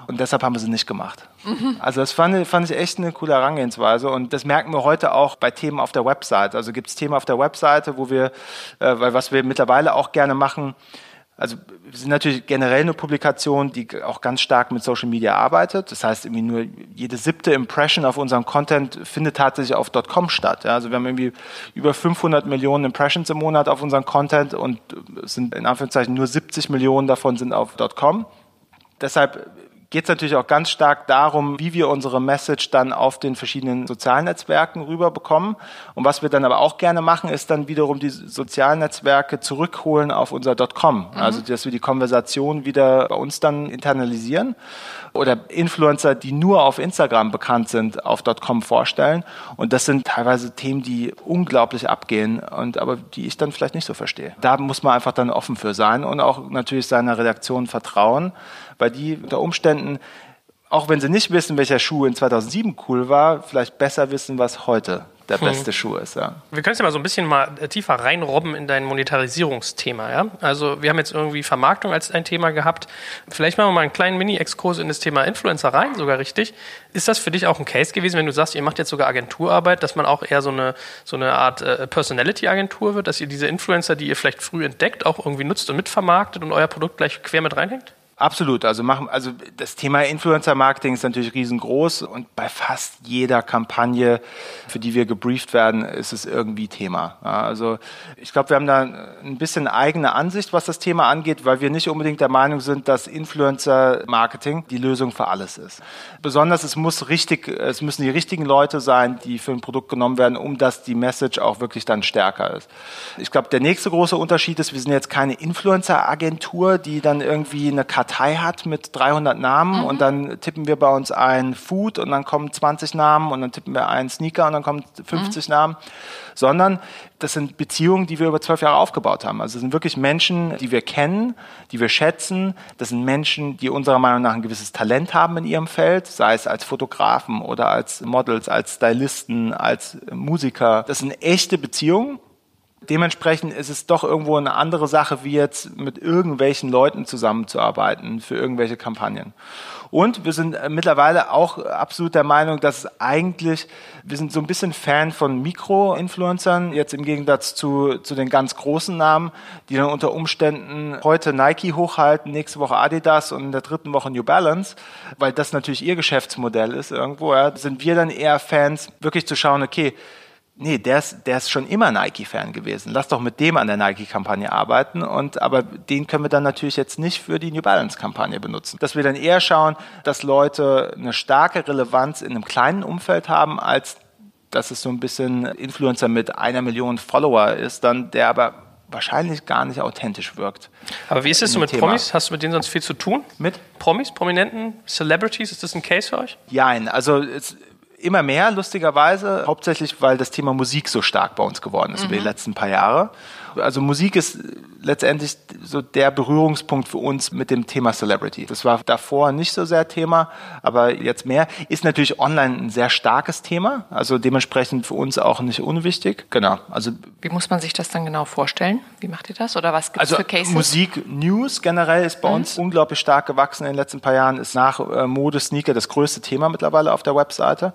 Und deshalb haben wir sie nicht gemacht. Mhm. Also das fand, fand, ich echt eine coole Herangehensweise und das merken wir heute auch bei Themen auf der Website. Also gibt es Themen auf der Webseite, wo wir, äh, weil was wir mittlerweile auch gerne machen, also wir sind natürlich generell eine Publikation, die auch ganz stark mit Social Media arbeitet. Das heißt, irgendwie nur jede siebte Impression auf unserem Content findet tatsächlich auf .com statt. Ja, also wir haben irgendwie über 500 Millionen Impressions im Monat auf unseren Content und sind in Anführungszeichen nur 70 Millionen davon sind auf .com. Deshalb geht es natürlich auch ganz stark darum, wie wir unsere Message dann auf den verschiedenen sozialen Netzwerken rüberbekommen. Und was wir dann aber auch gerne machen, ist dann wiederum die sozialen Netzwerke zurückholen auf unser .com. Mhm. Also, dass wir die Konversation wieder bei uns dann internalisieren oder Influencer, die nur auf Instagram bekannt sind, auf .com vorstellen. Und das sind teilweise Themen, die unglaublich abgehen und aber die ich dann vielleicht nicht so verstehe. Da muss man einfach dann offen für sein und auch natürlich seiner Redaktion vertrauen, weil die unter Umständen auch wenn sie nicht wissen, welcher Schuh in 2007 cool war, vielleicht besser wissen, was heute der hm. beste hm. Schuh ist. Ja. Wir können es ja mal so ein bisschen mal äh, tiefer reinrobben in dein Monetarisierungsthema. Ja? Also wir haben jetzt irgendwie Vermarktung als ein Thema gehabt. Vielleicht machen wir mal einen kleinen Mini-Exkurs in das Thema Influencer rein, sogar richtig. Ist das für dich auch ein Case gewesen, wenn du sagst, ihr macht jetzt sogar Agenturarbeit, dass man auch eher so eine, so eine Art äh, Personality-Agentur wird, dass ihr diese Influencer, die ihr vielleicht früh entdeckt, auch irgendwie nutzt und mitvermarktet und euer Produkt gleich quer mit reinhängt? Absolut. Also machen, also das Thema Influencer-Marketing ist natürlich riesengroß und bei fast jeder Kampagne, für die wir gebrieft werden, ist es irgendwie Thema. Also ich glaube, wir haben da ein bisschen eigene Ansicht, was das Thema angeht, weil wir nicht unbedingt der Meinung sind, dass Influencer-Marketing die Lösung für alles ist. Besonders es muss richtig, es müssen die richtigen Leute sein, die für ein Produkt genommen werden, um dass die Message auch wirklich dann stärker ist. Ich glaube, der nächste große Unterschied ist, wir sind jetzt keine Influencer-Agentur, die dann irgendwie eine Kartei Datei hat mit 300 Namen mhm. und dann tippen wir bei uns ein Food und dann kommen 20 Namen und dann tippen wir ein Sneaker und dann kommen 50 mhm. Namen, sondern das sind Beziehungen, die wir über zwölf Jahre aufgebaut haben. Also es sind wirklich Menschen, die wir kennen, die wir schätzen. Das sind Menschen, die unserer Meinung nach ein gewisses Talent haben in ihrem Feld, sei es als Fotografen oder als Models, als Stylisten, als Musiker. Das sind echte Beziehungen Dementsprechend ist es doch irgendwo eine andere Sache, wie jetzt mit irgendwelchen Leuten zusammenzuarbeiten für irgendwelche Kampagnen. Und wir sind mittlerweile auch absolut der Meinung, dass es eigentlich, wir sind so ein bisschen Fan von Mikro-Influencern, jetzt im Gegensatz zu, zu den ganz großen Namen, die dann unter Umständen heute Nike hochhalten, nächste Woche Adidas und in der dritten Woche New Balance, weil das natürlich ihr Geschäftsmodell ist irgendwo, ja, sind wir dann eher Fans, wirklich zu schauen, okay, nee, der ist, der ist schon immer Nike-Fan gewesen. Lass doch mit dem an der Nike-Kampagne arbeiten. Und, aber den können wir dann natürlich jetzt nicht für die New Balance-Kampagne benutzen. Dass wir dann eher schauen, dass Leute eine starke Relevanz in einem kleinen Umfeld haben, als dass es so ein bisschen Influencer mit einer Million Follower ist, dann der aber wahrscheinlich gar nicht authentisch wirkt. Aber wie ist es so mit Thema. Promis? Hast du mit denen sonst viel zu tun? Mit? Promis, Prominenten, Celebrities? Ist das ein Case für euch? Nein, also es, immer mehr, lustigerweise, hauptsächlich, weil das Thema Musik so stark bei uns geworden ist mhm. über die mhm. letzten paar Jahre. Also Musik ist letztendlich so der Berührungspunkt für uns mit dem Thema Celebrity. Das war davor nicht so sehr Thema, aber jetzt mehr. Ist natürlich online ein sehr starkes Thema, also dementsprechend für uns auch nicht unwichtig. Genau. Also Wie muss man sich das dann genau vorstellen? Wie macht ihr das? Oder was gibt es also für Cases? Musik News generell ist bei mhm. uns unglaublich stark gewachsen in den letzten paar Jahren, ist nach äh, Mode Sneaker das größte Thema mittlerweile auf der Webseite.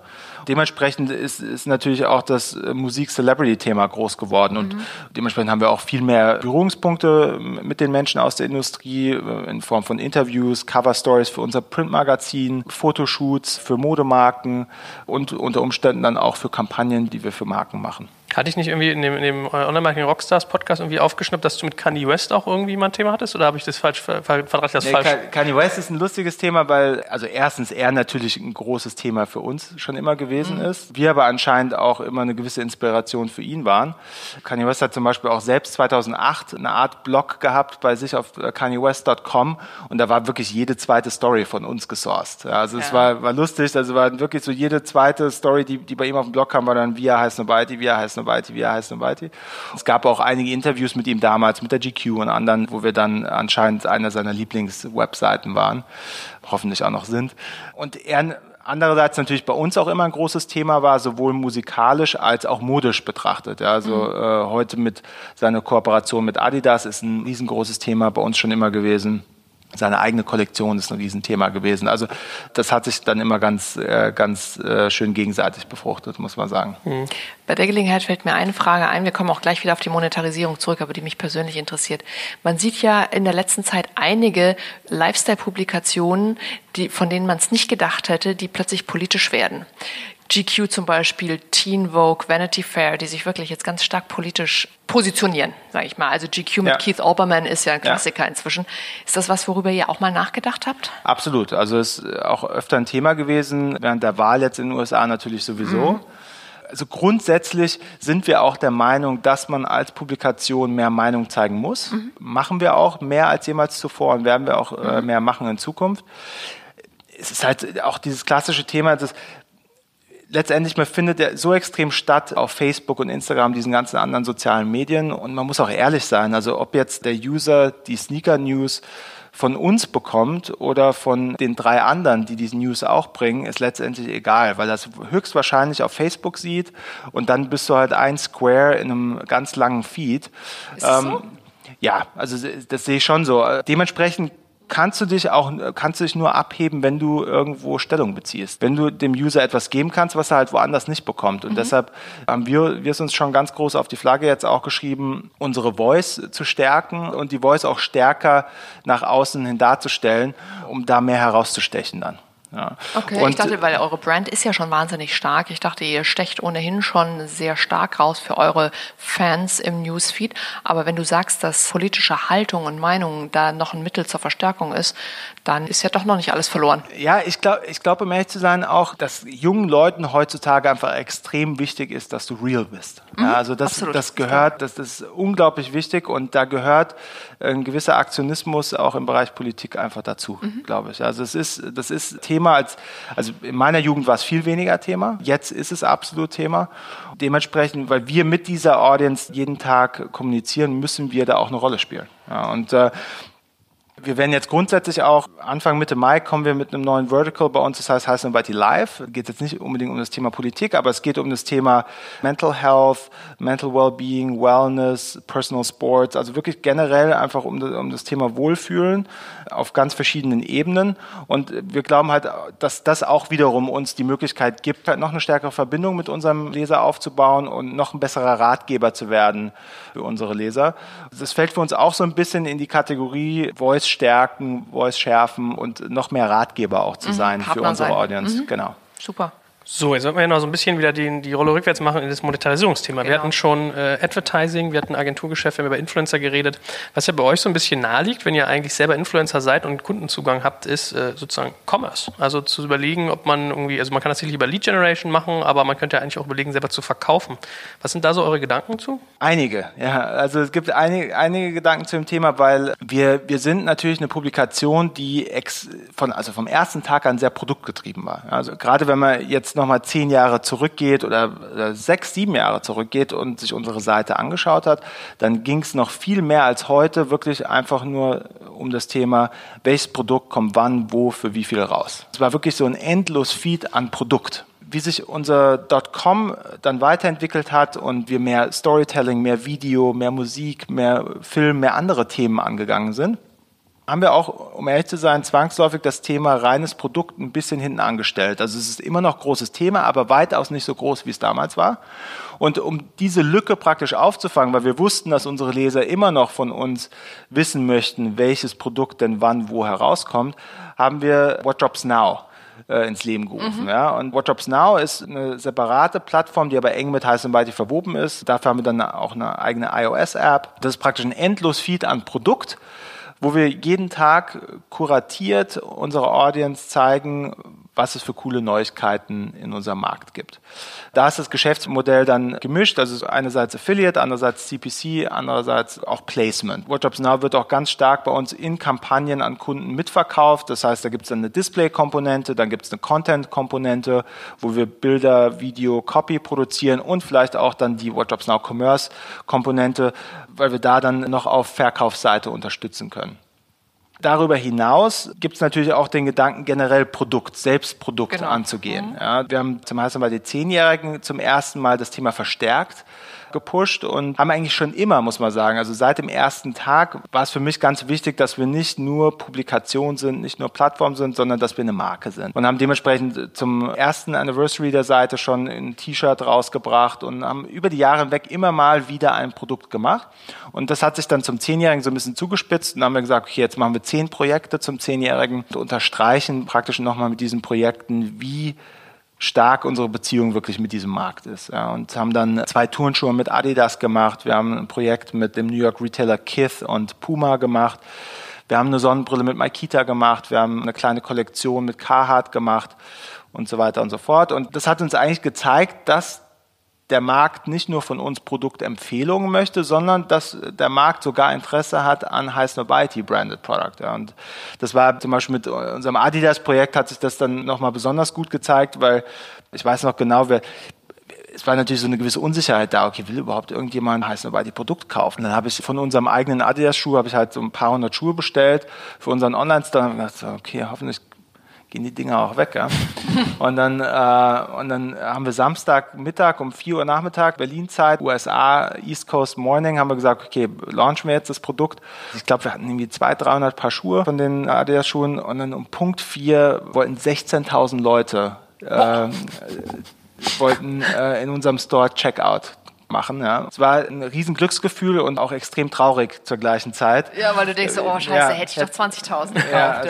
Dementsprechend ist, ist natürlich auch das äh, Musik-Celebrity-Thema groß geworden und mhm. dementsprechend haben wir auch viel mehr Berührungspunkte Punkte mit den Menschen aus der Industrie äh, in Form von Interviews, Cover Stories für unser Printmagazin, Fotoshoots für Modemarken und unter Umständen dann auch für Kampagnen, die wir für Marken machen. Hatte ich nicht irgendwie in dem, in dem Online-Marketing Rockstars Podcast irgendwie aufgeschnappt, dass du mit Kanye West auch irgendwie mal ein Thema hattest? Oder habe ich das falsch, verrate das nee, falsch? Kanye West ist ein lustiges Thema, weil, also erstens er natürlich ein großes Thema für uns schon immer gewesen mhm. ist. Wir aber anscheinend auch immer eine gewisse Inspiration für ihn waren. Kanye West hat zum Beispiel auch selbst 2008 eine Art Blog gehabt bei sich auf kanyewest.com und da war wirklich jede zweite Story von uns gesourced. Also es ja. war, war lustig, also war wirklich so jede zweite Story, die, die bei ihm auf dem Blog kam, war dann, wie er heißt Nobody, wie er heißt Novaiti, wie er heißt Novaiti. Es gab auch einige Interviews mit ihm damals, mit der GQ und anderen, wo wir dann anscheinend einer seiner Lieblingswebseiten waren, hoffentlich auch noch sind. Und er andererseits natürlich bei uns auch immer ein großes Thema war, sowohl musikalisch als auch modisch betrachtet. Ja, also mhm. äh, heute mit seiner Kooperation mit Adidas ist ein riesengroßes Thema bei uns schon immer gewesen seine eigene Kollektion ist ein Riesenthema gewesen. Also das hat sich dann immer ganz, äh, ganz äh, schön gegenseitig befruchtet, muss man sagen. Mhm. Bei der Gelegenheit fällt mir eine Frage ein. Wir kommen auch gleich wieder auf die Monetarisierung zurück, aber die mich persönlich interessiert. Man sieht ja in der letzten Zeit einige Lifestyle-Publikationen, von denen man es nicht gedacht hätte, die plötzlich politisch werden. GQ zum Beispiel, Teen Vogue, Vanity Fair, die sich wirklich jetzt ganz stark politisch positionieren, sage ich mal. Also GQ mit ja. Keith Olbermann ist ja ein Klassiker ja. inzwischen. Ist das was, worüber ihr auch mal nachgedacht habt? Absolut. Also es ist auch öfter ein Thema gewesen, während der Wahl jetzt in den USA natürlich sowieso. Mhm. Also grundsätzlich sind wir auch der Meinung, dass man als Publikation mehr Meinung zeigen muss. Mhm. Machen wir auch mehr als jemals zuvor und werden wir auch äh, mhm. mehr machen in Zukunft es ist halt auch dieses klassische Thema, dass letztendlich, man findet ja so extrem statt auf Facebook und Instagram, diesen ganzen anderen sozialen Medien. Und man muss auch ehrlich sein, also ob jetzt der User die Sneaker News von uns bekommt oder von den drei anderen, die diese News auch bringen, ist letztendlich egal, weil das höchstwahrscheinlich auf Facebook sieht und dann bist du halt ein Square in einem ganz langen Feed. Ist ähm, so? Ja, also das sehe ich schon so. Dementsprechend kannst du dich auch, kannst du dich nur abheben, wenn du irgendwo Stellung beziehst. Wenn du dem User etwas geben kannst, was er halt woanders nicht bekommt. Und mhm. deshalb haben wir, wir es uns schon ganz groß auf die Flagge jetzt auch geschrieben, unsere Voice zu stärken und die Voice auch stärker nach außen hin darzustellen, um da mehr herauszustechen dann. Ja. Okay, und ich dachte, weil eure Brand ist ja schon wahnsinnig stark. Ich dachte, ihr stecht ohnehin schon sehr stark raus für eure Fans im Newsfeed. Aber wenn du sagst, dass politische Haltung und Meinung da noch ein Mittel zur Verstärkung ist, dann ist ja doch noch nicht alles verloren. Ja, ich glaube, ich glaube, um ehrlich zu sein, auch, dass jungen Leuten heutzutage einfach extrem wichtig ist, dass du real bist. Mhm, ja, also das, das gehört, das ist unglaublich wichtig und da gehört ein gewisser Aktionismus auch im Bereich Politik einfach dazu, mhm. glaube ich. Also es ist, das ist Thema als, also in meiner Jugend war es viel weniger Thema. Jetzt ist es absolut Thema. Dementsprechend, weil wir mit dieser Audience jeden Tag kommunizieren, müssen wir da auch eine Rolle spielen. Ja, und äh, wir werden jetzt grundsätzlich auch, Anfang Mitte Mai kommen wir mit einem neuen Vertical bei uns, das heißt Heiß Nobody Live. Geht jetzt nicht unbedingt um das Thema Politik, aber es geht um das Thema Mental Health, Mental Wellbeing, Wellness, Personal Sports, also wirklich generell einfach um das, um das Thema Wohlfühlen auf ganz verschiedenen Ebenen. Und wir glauben halt, dass das auch wiederum uns die Möglichkeit gibt, halt noch eine stärkere Verbindung mit unserem Leser aufzubauen und noch ein besserer Ratgeber zu werden für unsere Leser. Das fällt für uns auch so ein bisschen in die Kategorie Voice stärken, Voice schärfen und noch mehr Ratgeber auch zu mhm, sein für unsere sein. Audience. Mhm. Genau. Super. So, jetzt sollten wir ja noch so ein bisschen wieder die, die Rolle rückwärts machen in das Monetarisierungsthema. Genau. Wir hatten schon äh, Advertising, wir hatten Agenturgeschäft, wir haben über Influencer geredet. Was ja bei euch so ein bisschen naheliegt, wenn ihr eigentlich selber Influencer seid und Kundenzugang habt, ist äh, sozusagen Commerce. Also zu überlegen, ob man irgendwie, also man kann das sicherlich über Lead Generation machen, aber man könnte ja eigentlich auch überlegen, selber zu verkaufen. Was sind da so eure Gedanken zu? Einige, ja. Also es gibt einige, einige Gedanken zu dem Thema, weil wir, wir sind natürlich eine Publikation, die ex, von, also vom ersten Tag an sehr produktgetrieben war. Also gerade wenn man jetzt nochmal zehn Jahre zurückgeht oder, sechs, sieben Jahre zurückgeht und sich unsere Seite angeschaut hat, dann ging es noch viel mehr als heute wirklich einfach nur um das Thema, welches Produkt kommt wann, wo, für wie viel raus. Es war wirklich so ein endlos Feed an Produkt wie sich unser .com dann weiterentwickelt hat und wir mehr Storytelling, mehr Video, mehr Musik, mehr Film, mehr andere Themen angegangen sind, haben wir auch, um ehrlich zu sein, zwangsläufig das Thema reines Produkt ein bisschen hinten angestellt. Also es ist immer noch großes Thema, aber weitaus nicht so groß, wie es damals war. Und um diese Lücke praktisch aufzufangen, weil wir wussten, dass unsere Leser immer noch von uns wissen möchten, welches Produkt denn wann wo herauskommt, haben wir What Drops Now äh, ins Leben gerufen. Mhm. Ja. Und What Drops Now ist eine separate Plattform, die aber eng mit Heiß und Mighty verwoben ist. Dafür haben wir dann auch eine eigene iOS-App. Das ist praktisch ein endlos Feed an Produkt wo wir jeden Tag kuratiert unserer Audience zeigen, was es für coole Neuigkeiten in unserem Markt gibt. Da ist das Geschäftsmodell dann gemischt, also einerseits Affiliate, andererseits CPC, andererseits auch Placement. WordJobs Now wird auch ganz stark bei uns in Kampagnen an Kunden mitverkauft. Das heißt, da gibt es dann eine Display-Komponente, dann gibt es eine Content-Komponente, wo wir Bilder, Video, Copy produzieren und vielleicht auch dann die WordJobs Now Commerce-Komponente, weil wir da dann noch auf Verkaufsseite unterstützen können. Darüber hinaus gibt es natürlich auch den Gedanken, generell Produkt, Selbstprodukt genau. anzugehen. Mhm. Ja, wir haben zum Beispiel bei den Zehnjährigen zum ersten Mal das Thema verstärkt gepusht und haben eigentlich schon immer, muss man sagen, also seit dem ersten Tag war es für mich ganz wichtig, dass wir nicht nur Publikation sind, nicht nur Plattform sind, sondern dass wir eine Marke sind. Und haben dementsprechend zum ersten Anniversary der Seite schon ein T-Shirt rausgebracht und haben über die Jahre hinweg immer mal wieder ein Produkt gemacht. Und das hat sich dann zum Zehnjährigen so ein bisschen zugespitzt und haben wir gesagt, okay, jetzt machen wir zehn Projekte zum Zehnjährigen und unterstreichen praktisch nochmal mit diesen Projekten, wie stark unsere Beziehung wirklich mit diesem Markt ist. Ja, und haben dann zwei Turnschuhe mit Adidas gemacht. Wir haben ein Projekt mit dem New York Retailer Kith und Puma gemacht. Wir haben eine Sonnenbrille mit Maikita gemacht. Wir haben eine kleine Kollektion mit Carhartt gemacht und so weiter und so fort. Und das hat uns eigentlich gezeigt, dass der Markt nicht nur von uns Produktempfehlungen möchte, sondern dass der Markt sogar Interesse hat an High Snobiety Branded Product. Und das war zum Beispiel mit unserem Adidas-Projekt hat sich das dann nochmal besonders gut gezeigt, weil ich weiß noch genau, wer, es war natürlich so eine gewisse Unsicherheit da. Okay, will überhaupt irgendjemand ein High Snobiety Produkt kaufen? Dann habe ich von unserem eigenen Adidas-Schuh habe ich halt so ein paar hundert Schuhe bestellt für unseren Online-Store und gedacht, okay, hoffentlich gehen die Dinger auch weg. Ja? und, dann, äh, und dann haben wir Samstagmittag um 4 Uhr Nachmittag, Berlin-Zeit, USA, East Coast Morning, haben wir gesagt, okay, launchen wir jetzt das Produkt. Ich glaube, wir hatten irgendwie 200, 300 Paar Schuhe von den Adidas-Schuhen und dann um Punkt 4 wollten 16.000 Leute äh, wollten äh, in unserem Store Checkout machen. Ja. Es war ein riesen Glücksgefühl und auch extrem traurig zur gleichen Zeit. Ja, weil du denkst, oh scheiße, ja, hätte ich doch 20.000 gekauft. Ja, also,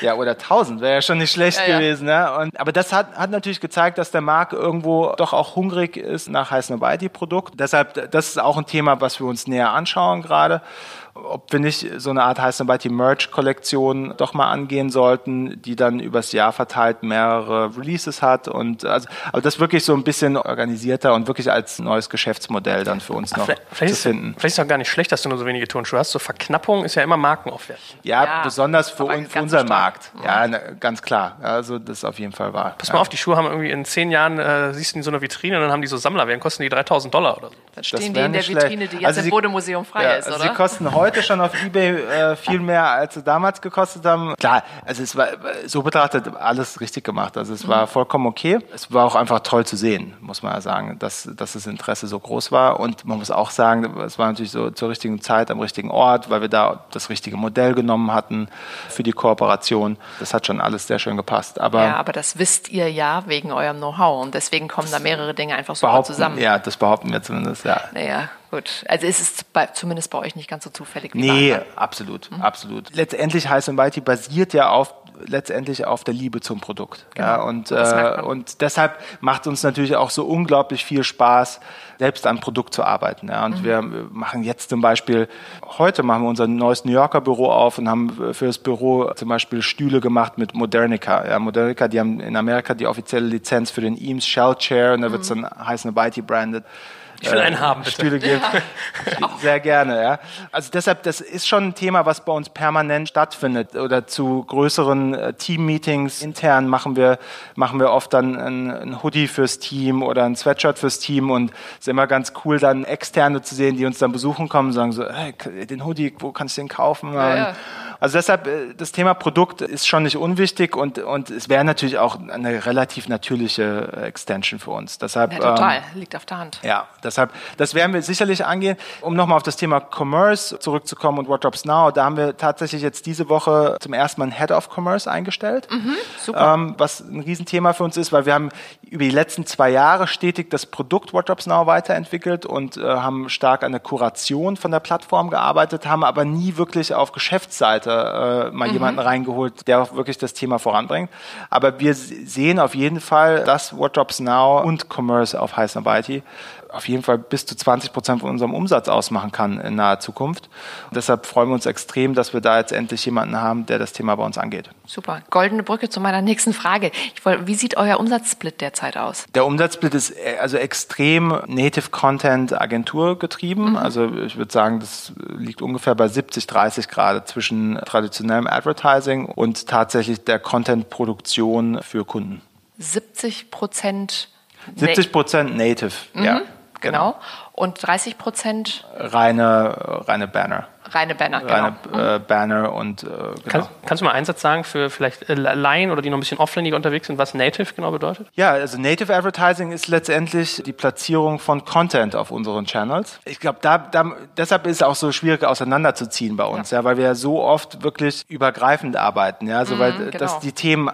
ja. oder 1.000 wäre ja schon nicht schlecht ja, gewesen. Ja. Und, aber das hat, hat natürlich gezeigt, dass der Markt irgendwo doch auch hungrig ist nach heißen Produkt. Deshalb, das ist auch ein Thema, was wir uns näher anschauen gerade ob wir nicht so eine Art heißt die Merch-Kollektion doch mal angehen sollten, die dann übers Jahr verteilt mehrere Releases hat und also, aber das wirklich so ein bisschen organisierter und wirklich als neues Geschäftsmodell dann für uns noch vielleicht, zu finden. Ist, vielleicht ist es auch gar nicht schlecht, dass du nur so wenige Turnschuhe hast. So Verknappung ist ja immer markenaufwärts. Ja, ja, besonders für, un, für unseren Markt. Ja, ne, ganz klar. Also das ist auf jeden Fall wahr. Pass ja. mal auf, die Schuhe haben irgendwie in zehn Jahren, äh, siehst du in so einer Vitrine und dann haben die so Sammler, werden kosten die 3000 Dollar oder so. Dann stehen die in der Vitrine, die jetzt also im Bodemuseum frei ja, ist, also oder? Sie kosten heute schon auf Ebay äh, viel mehr, als sie damals gekostet haben. Klar, also es war so betrachtet alles richtig gemacht. Also es war vollkommen okay. Es war auch einfach toll zu sehen, muss man ja sagen, dass, dass das Interesse so groß war. Und man muss auch sagen, es war natürlich so zur richtigen Zeit am richtigen Ort, weil wir da das richtige Modell genommen hatten für die Kooperation. Das hat schon alles sehr schön gepasst. Aber ja, aber das wisst ihr ja wegen eurem Know-how und deswegen kommen da mehrere Dinge einfach so zusammen. Ja, das behaupten wir zumindest, ja. Naja, Gut, also ist es bei, zumindest bei euch nicht ganz so zufällig wie Nee, bei absolut, mhm. absolut. Letztendlich Heiß und Mighty basiert ja auf letztendlich auf der Liebe zum Produkt. Genau. Ja, und, äh, und deshalb macht uns natürlich auch so unglaublich viel Spaß, selbst am Produkt zu arbeiten. Ja. Und mhm. wir machen jetzt zum Beispiel, heute machen wir unser neues New Yorker Büro auf und haben für das Büro zum Beispiel Stühle gemacht mit Modernica. Ja, Modernica, die haben in Amerika die offizielle Lizenz für den Eames Shell Chair und da wird es mhm. dann Heiß und Mighty branded. Ich will einen haben, bitte. Stühle gibt. Ja. Sehr gerne, ja. Also deshalb, das ist schon ein Thema, was bei uns permanent stattfindet. Oder zu größeren äh, Team-Meetings intern machen wir, machen wir oft dann ein, ein, Hoodie fürs Team oder ein Sweatshirt fürs Team und es ist immer ganz cool, dann Externe zu sehen, die uns dann besuchen kommen und sagen so, hey, den Hoodie, wo kann ich den kaufen? Ja. Also deshalb, äh, das Thema Produkt ist schon nicht unwichtig und, und es wäre natürlich auch eine relativ natürliche äh, Extension für uns. Deshalb, ja, total, ähm, liegt auf der Hand. Ja, deshalb, das werden wir sicherlich angehen. Um nochmal auf das Thema Commerce zurückzukommen und What Drops Now, da haben wir tatsächlich jetzt diese Woche zum ersten Mal ein Head of Commerce eingestellt, mhm, super. Ähm, was ein Riesenthema für uns ist, weil wir haben über die letzten zwei Jahre stetig das Produkt What Drops Now weiterentwickelt und äh, haben stark an der Kuration von der Plattform gearbeitet, haben aber nie wirklich auf Geschäftsseite Seite äh, mal mhm. jemanden reingeholt, der auch wirklich das Thema voranbringt. Aber wir sehen auf jeden Fall, dass What Drops Now und Commerce auf Heiß Mighty auf jeden Fall bis zu 20 Prozent von unserem Umsatz ausmachen kann in naher Zukunft. Und deshalb freuen wir uns extrem, dass wir da jetzt endlich jemanden haben, der das Thema bei uns angeht. Super. Goldene Brücke zu meiner nächsten Frage. Wollte, wie sieht euer Umsatzsplit derzeit aus? Der Umsatzsplit ist äh, also extrem Native Content Agentur getrieben. Mhm. Also ich würde sagen, das liegt ungefähr bei 70, 30 Grad zwischen traditionellem Advertising und tatsächlich der Content-Produktion für Kunden. 70 Prozent 70 Prozent Native, mhm. ja. Genau. genau. Und 30 Prozent? Reine, reine Banner. Reine Banner, Reine genau. äh, Banner und äh, genau. kannst, kannst, du mal einen Satz sagen für vielleicht äh, Laien oder die noch ein bisschen offlineiger unterwegs sind, was Native genau bedeutet? Ja, also Native Advertising ist letztendlich die Platzierung von Content auf unseren Channels. Ich glaube, da, da, deshalb ist es auch so schwierig auseinanderzuziehen bei uns, ja. ja weil wir ja so oft wirklich übergreifend arbeiten, ja, so mhm, weil genau. dass die Themen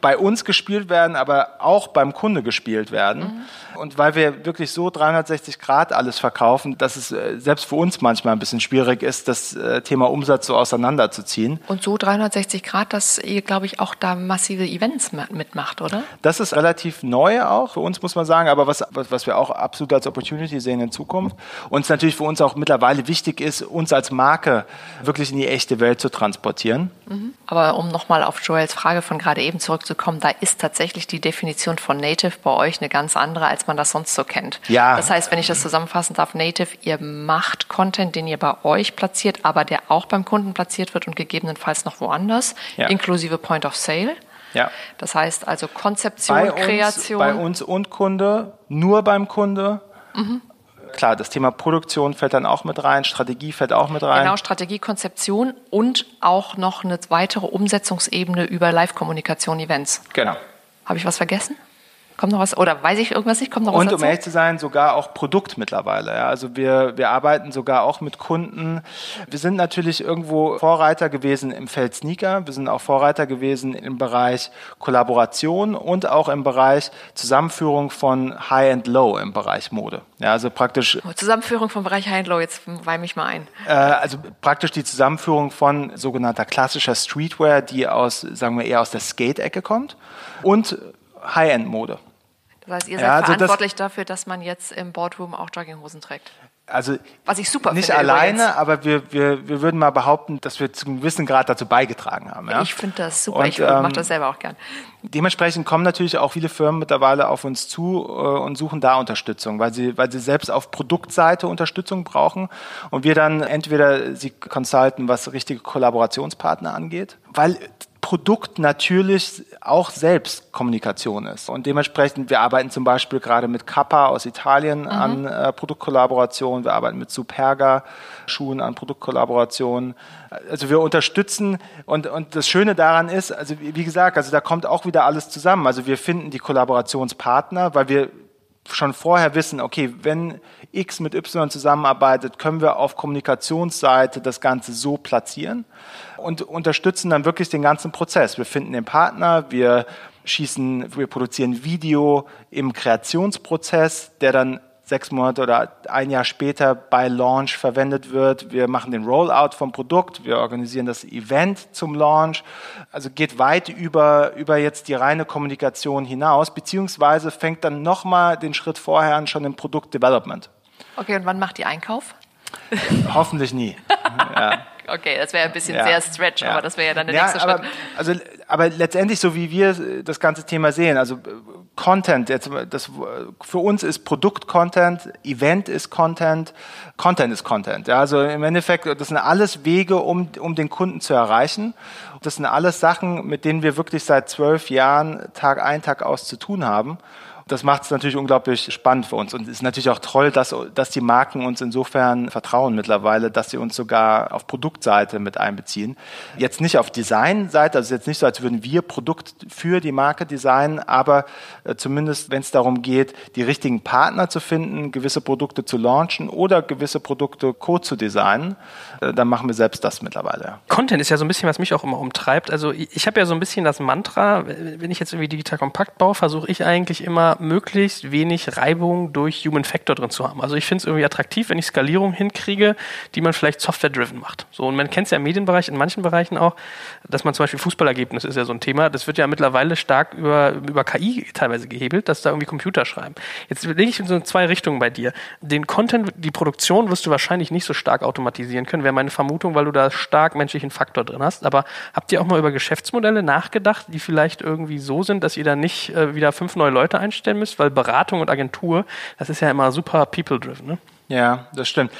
bei uns gespielt werden, aber auch beim Kunde gespielt werden. Mhm. Und weil wir wirklich so 360 Grad alles verkaufen, dass es äh, selbst für uns manchmal ein bisschen schwierig ist, das äh, Thema Umsatz so auseinanderzuziehen. Und so 360 Grad, dass ihr, glaube ich, auch da massive Events mitmacht, oder? Das ist relativ neu auch für uns, muss man sagen, aber was, was wir auch absolut als Opportunity sehen in Zukunft. Und es natürlich für uns auch mittlerweile wichtig ist, uns als Marke wirklich in die echte Welt zu transportieren. Mhm. Aber um nochmal auf Joels Frage von gerade eben zurückzukommen, da ist tatsächlich die Definition von Native bei euch eine ganz andere, als man das sonst so kennt. Ja. Das heißt, wenn ich das zusammenfassen darf, Native, ihr macht Content, den ihr bei euch platziert, aber der auch beim Kunden platziert wird und gegebenenfalls noch woanders, ja. inklusive Point of Sale. Ja. Das heißt also Konzeption, bei Kreation. Uns, bei uns und Kunde, nur beim Kunde. Mhm klar, das Thema Produktion fällt dann auch mit rein, Strategie fällt auch mit rein. Genau, Strategie, Konzeption und auch noch eine weitere Umsetzungsebene über Live-Kommunikation, Events. Genau. Habe ich was vergessen? Kommt noch was? Oder weiß ich irgendwas nicht? Kommt noch was Und dazu? um ehrlich zu sein, sogar auch Produkt mittlerweile. Ja. Also wir, wir arbeiten sogar auch mit Kunden. Wir sind natürlich irgendwo Vorreiter gewesen im Feld Sneaker. Wir sind auch Vorreiter gewesen im Bereich Kollaboration und auch im Bereich Zusammenführung von High and Low im Bereich Mode. Ja, also praktisch Zusammenführung vom Bereich High and Low, jetzt weih mich mal ein. äh, also praktisch die Zusammenführung von sogenannter klassischer Streetwear, die aus, sagen wir, eher aus der Skate-Ecke kommt und High-End-Mode. Das heißt, ihr seid Ja, also das- verantwortlich dafür, dass man jetzt im Boardroom auch Jogginghosen trägt. Also Was ich super nicht finde alleine, übrigens. aber wir, wir, wir würden mal behaupten, dass wir zu einem gewissen Grad dazu beigetragen haben. Ja? Ich finde das super. Und, ich mache ähm, das selber auch gern. Dementsprechend kommen natürlich auch viele Firmen mittlerweile auf uns zu äh, und suchen da Unterstützung, weil sie, weil sie selbst auf Produktseite Unterstützung brauchen und wir dann entweder sie consulten, was richtige Kollaborationspartner angeht, weil Produkt natürlich auch selbst Kommunikation ist. Und dementsprechend, wir arbeiten zum Beispiel gerade mit Kappa aus Italien an äh, Produktkollaboration, wir arbeiten mit Superga Schuhen an Produktkollaboration. Also wir unterstützen und, und das Schöne daran ist, also wie gesagt, also da kommt auch wieder alles zusammen. Also wir finden die Kollaborationspartner, weil wir schon vorher wissen, okay, wenn X mit Y zusammenarbeitet, können wir auf Kommunikationsseite das Ganze so platzieren und unterstützen dann wirklich den ganzen Prozess. Wir finden den Partner, wir schießen, wir produzieren Video im Kreationsprozess, der dann sechs Monate oder ein Jahr später bei Launch verwendet wird. Wir machen den Rollout vom Produkt, wir organisieren das Event zum Launch. Also geht weit über, über jetzt die reine Kommunikation hinaus, beziehungsweise fängt dann nochmal den Schritt vorher an, schon im Produktdevelopment. Okay, und wann macht ihr Einkauf? Hoffentlich nie. Okay, das wäre ein bisschen Ja. sehr stretch, Ja. aber das wäre ja dann der ja, nächste aber, Schritt. Also, aber letztendlich, so wie wir äh, das ganze Thema sehen, also äh, Content, jetzt, äh, das, für uns ist Produkt Content, Event ist Content, Content ist Content. Ja, also im Endeffekt, das sind alles Wege, um, um den Kunden zu erreichen. Das sind alles Sachen, mit denen wir wirklich seit zwölf Jahren Tag ein, Tag aus zu tun haben. Das macht es natürlich unglaublich spannend für uns und es ist natürlich auch toll, dass, dass die Marken uns insofern vertrauen mittlerweile, dass sie uns sogar auf Produktseite mit einbeziehen. Jetzt nicht auf Designseite, also jetzt nicht so, als würden wir Produkt für die Marke designen, aber äh, zumindest, wenn es darum geht, die richtigen Partner zu finden, gewisse Produkte zu launchen oder gewisse Produkte co zu designen, äh, dann machen wir selbst das mittlerweile. Content ist ja so ein bisschen, was mich auch immer umtreibt. Also ich habe ja so ein bisschen das Mantra, wenn ich jetzt irgendwie digital kompakt baue, versuche ich eigentlich immer möglichst wenig Reibung durch Human Factor drin zu haben. Also ich finde es irgendwie attraktiv, wenn ich Skalierung hinkriege, die man vielleicht software-driven macht. So, und man kennt es ja im Medienbereich, in manchen Bereichen auch, dass man zum Beispiel Fußballergebnis ist ja so ein Thema, das wird ja mittlerweile stark über, über KI teilweise gehebelt, dass da irgendwie Computer schreiben. Jetzt lege ich in so zwei Richtungen bei dir. Den Content, die Produktion wirst du wahrscheinlich nicht so stark automatisieren können, wäre meine Vermutung, weil du da stark menschlichen Faktor drin hast. Aber habt ihr auch mal über Geschäftsmodelle nachgedacht, die vielleicht irgendwie so sind, dass ihr da nicht äh, wieder fünf neue Leute einstellen müsst? Weil Beratung und Agentur, das ist ja immer super people-driven. Ne? Ja, das stimmt.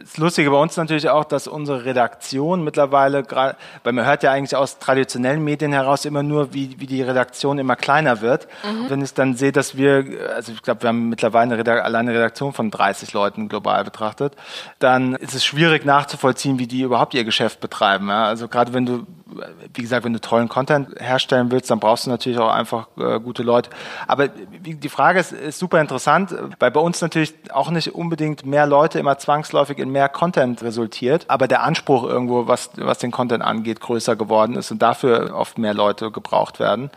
Das Lustige bei uns natürlich auch, dass unsere Redaktion mittlerweile gerade, weil man hört ja eigentlich aus traditionellen Medien heraus immer nur, wie, wie die Redaktion immer kleiner wird. Wenn ich dann sehe, dass wir, also ich glaube, wir haben mittlerweile eine, Redak alleine eine Redaktion von 30 Leuten global betrachtet, dann ist es schwierig nachzuvollziehen, wie die überhaupt ihr Geschäft betreiben. Ja? Also gerade wenn du, wie gesagt, wenn du tollen Content herstellen willst, dann brauchst du natürlich auch einfach äh, gute Leute. Aber die Frage ist, ist super interessant, weil bei uns natürlich auch nicht unbedingt mehr Leute immer zwangsläufig in mehr Content resultiert, aber der Anspruch irgendwo, was, was den Content angeht, größer geworden ist und dafür oft mehr Leute gebraucht werden.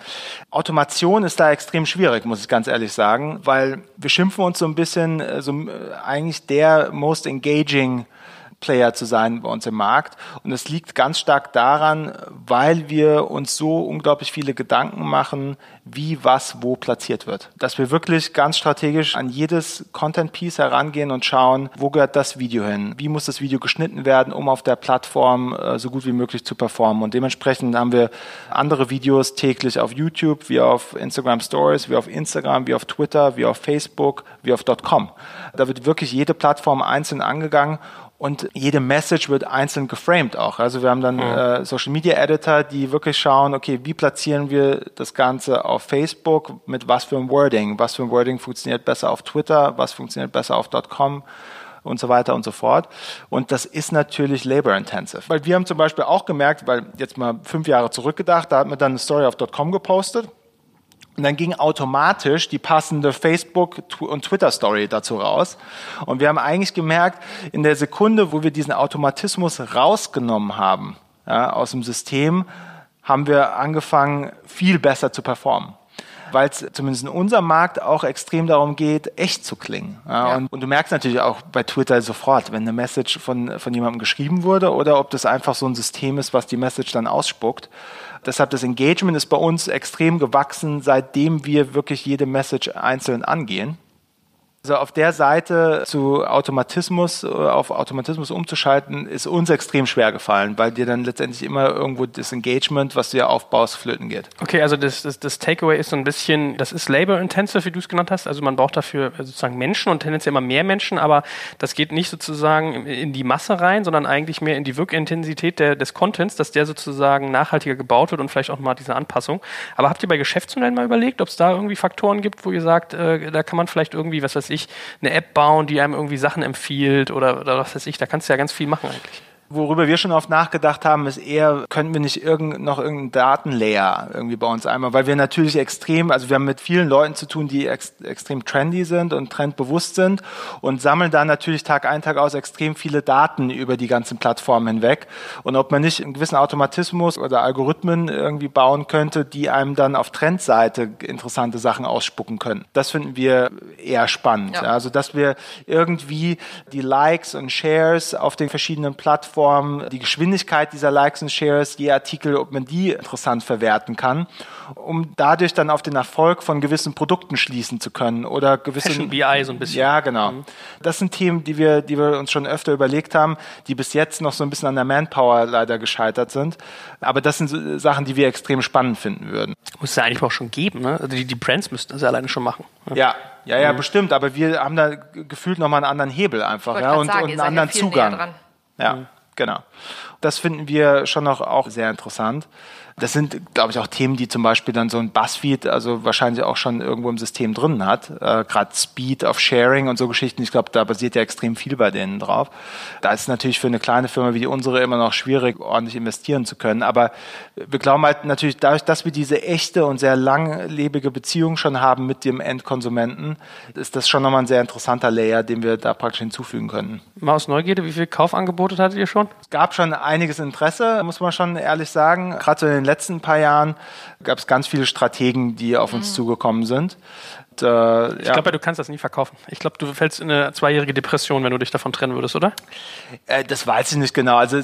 Automation ist da extrem schwierig, muss ich ganz ehrlich sagen, weil wir schimpfen uns so ein bisschen, äh, so, äh, eigentlich der most engaging Player zu sein bei uns im Markt. Und es liegt ganz stark daran, weil wir uns so unglaublich viele Gedanken machen, wie was wo platziert wird. Dass wir wirklich ganz strategisch an jedes Content-Piece herangehen und schauen, wo gehört das Video hin? Wie muss das Video geschnitten werden, um auf der Plattform äh, so gut wie möglich zu performen? Und dementsprechend haben wir andere Videos täglich auf YouTube, wie auf Instagram Stories, wie auf Instagram, wie auf Twitter, wie auf Facebook, wie auf .com. Da wird wirklich jede Plattform einzeln angegangen und jede Message wird einzeln geframed auch. Also wir haben dann mhm. äh, Social Media Editor, die wirklich schauen, okay, wie platzieren wir das Ganze auf Facebook, mit was für ein Wording, was für ein Wording funktioniert besser auf Twitter, was funktioniert besser auf .com und so weiter und so fort. Und das ist natürlich labor-intensive. Weil wir haben zum Beispiel auch gemerkt, weil jetzt mal fünf Jahre zurückgedacht, da hat man dann eine Story auf .com gepostet und dann ging automatisch die passende Facebook- und Twitter-Story dazu raus. Und wir haben eigentlich gemerkt, in der Sekunde, wo wir diesen Automatismus rausgenommen haben ja, aus dem System, haben wir angefangen, viel besser zu performen weil es zumindest in unserem Markt auch extrem darum geht, echt zu klingen. Ja, ja. Und, und, du merkst natürlich auch bei Twitter sofort, wenn eine Message von, von jemandem geschrieben wurde oder ob das einfach so ein System ist, was die Message dann ausspuckt. Deshalb das Engagement ist bei uns extrem gewachsen, seitdem wir wirklich jede Message einzeln angehen. Also auf der Seite zu Automatismus, äh, auf Automatismus umzuschalten, ist uns extrem schwer gefallen, weil dir dann letztendlich immer irgendwo das Engagement, was du ja aufbaust, flöten geht. Okay, also das, das, das Takeaway ist so ein bisschen, das ist labor-intensive, wie du es genannt hast. Also man braucht dafür sozusagen Menschen und tendenziell immer mehr Menschen, aber das geht nicht sozusagen in die Masse rein, sondern eigentlich mehr in die Wirkintensität der, des Contents, dass der sozusagen nachhaltiger gebaut wird und vielleicht auch mal diese Anpassung. Aber habt ihr bei Geschäftsmodellen mal überlegt, ob es da irgendwie Faktoren gibt, wo ihr sagt, äh, da kann man vielleicht irgendwie, was weiß eine App bauen, die einem irgendwie Sachen empfiehlt oder, oder was weiß ich. Da kannst du ja ganz viel machen eigentlich. Worüber wir schon oft nachgedacht haben, ist eher, könnten wir nicht irgend, noch irgendeinen Datenlayer irgendwie bei uns einmal, weil wir natürlich extrem, also wir haben mit vielen Leuten zu tun, die ex, extrem trendy sind und trendbewusst sind und sammeln da natürlich Tag ein, Tag aus extrem viele Daten über die ganzen Plattformen hinweg. Und ob man nicht einen gewissen Automatismus oder Algorithmen irgendwie bauen könnte, die einem dann auf Trendseite interessante Sachen ausspucken können. Das finden wir eher spannend. Ja. Also, dass wir irgendwie die Likes und Shares auf den verschiedenen Plattformen Plattform, die Geschwindigkeit dieser Likes und Shares, die Artikel, ob man die interessant verwerten kann, um dadurch dann auf den Erfolg von gewissen Produkten schließen zu können oder gewisse Fashion BI so ein bisschen. Ja, genau. Mhm. Das sind Themen, die wir, die wir uns schon öfter überlegt haben, die bis jetzt noch so ein bisschen an der Manpower leider gescheitert sind. Aber das sind Sachen, die wir extrem spannend finden würden. Muss es ja eigentlich auch schon geben, ne? Also die, die Brands müssten das ja alleine schon machen. Ja, ja, ja, ja mhm. bestimmt. Aber wir haben da gefühlt nochmal einen anderen Hebel einfach, ja, und, sagen, und einen anderen Zugang. Ja. Mhm. Genau. Das finden wir schon noch auch sehr interessant. Das sind, glaube ich, auch Themen, die zum Beispiel dann so ein Buzzfeed, also wahrscheinlich auch schon irgendwo im System drin hat. Äh, Gerade Speed of Sharing und so Geschichten. Ich glaube, da basiert ja extrem viel bei denen drauf. Da ist es natürlich für eine kleine Firma wie die unsere immer noch schwierig, ordentlich investieren zu können. Aber wir glauben halt natürlich, dadurch, dass wir diese echte und sehr langlebige Beziehung schon haben mit dem Endkonsumenten, ist das schon nochmal ein sehr interessanter Layer, den wir da praktisch hinzufügen können. Mal aus Neugierde, wie viele Kaufangebote hattet ihr schon? Es gab schon einiges Interesse, muss man schon ehrlich sagen. Gerade so in den letzten paar Jahren gab es ganz viele Strategen, die auf uns mhm. zugekommen sind. Und, äh, ich ja. glaube, du kannst das nie verkaufen. Ich glaube, du fällst in eine zweijährige Depression, wenn du dich davon trennen würdest, oder? Äh, das weiß ich nicht genau. Also äh,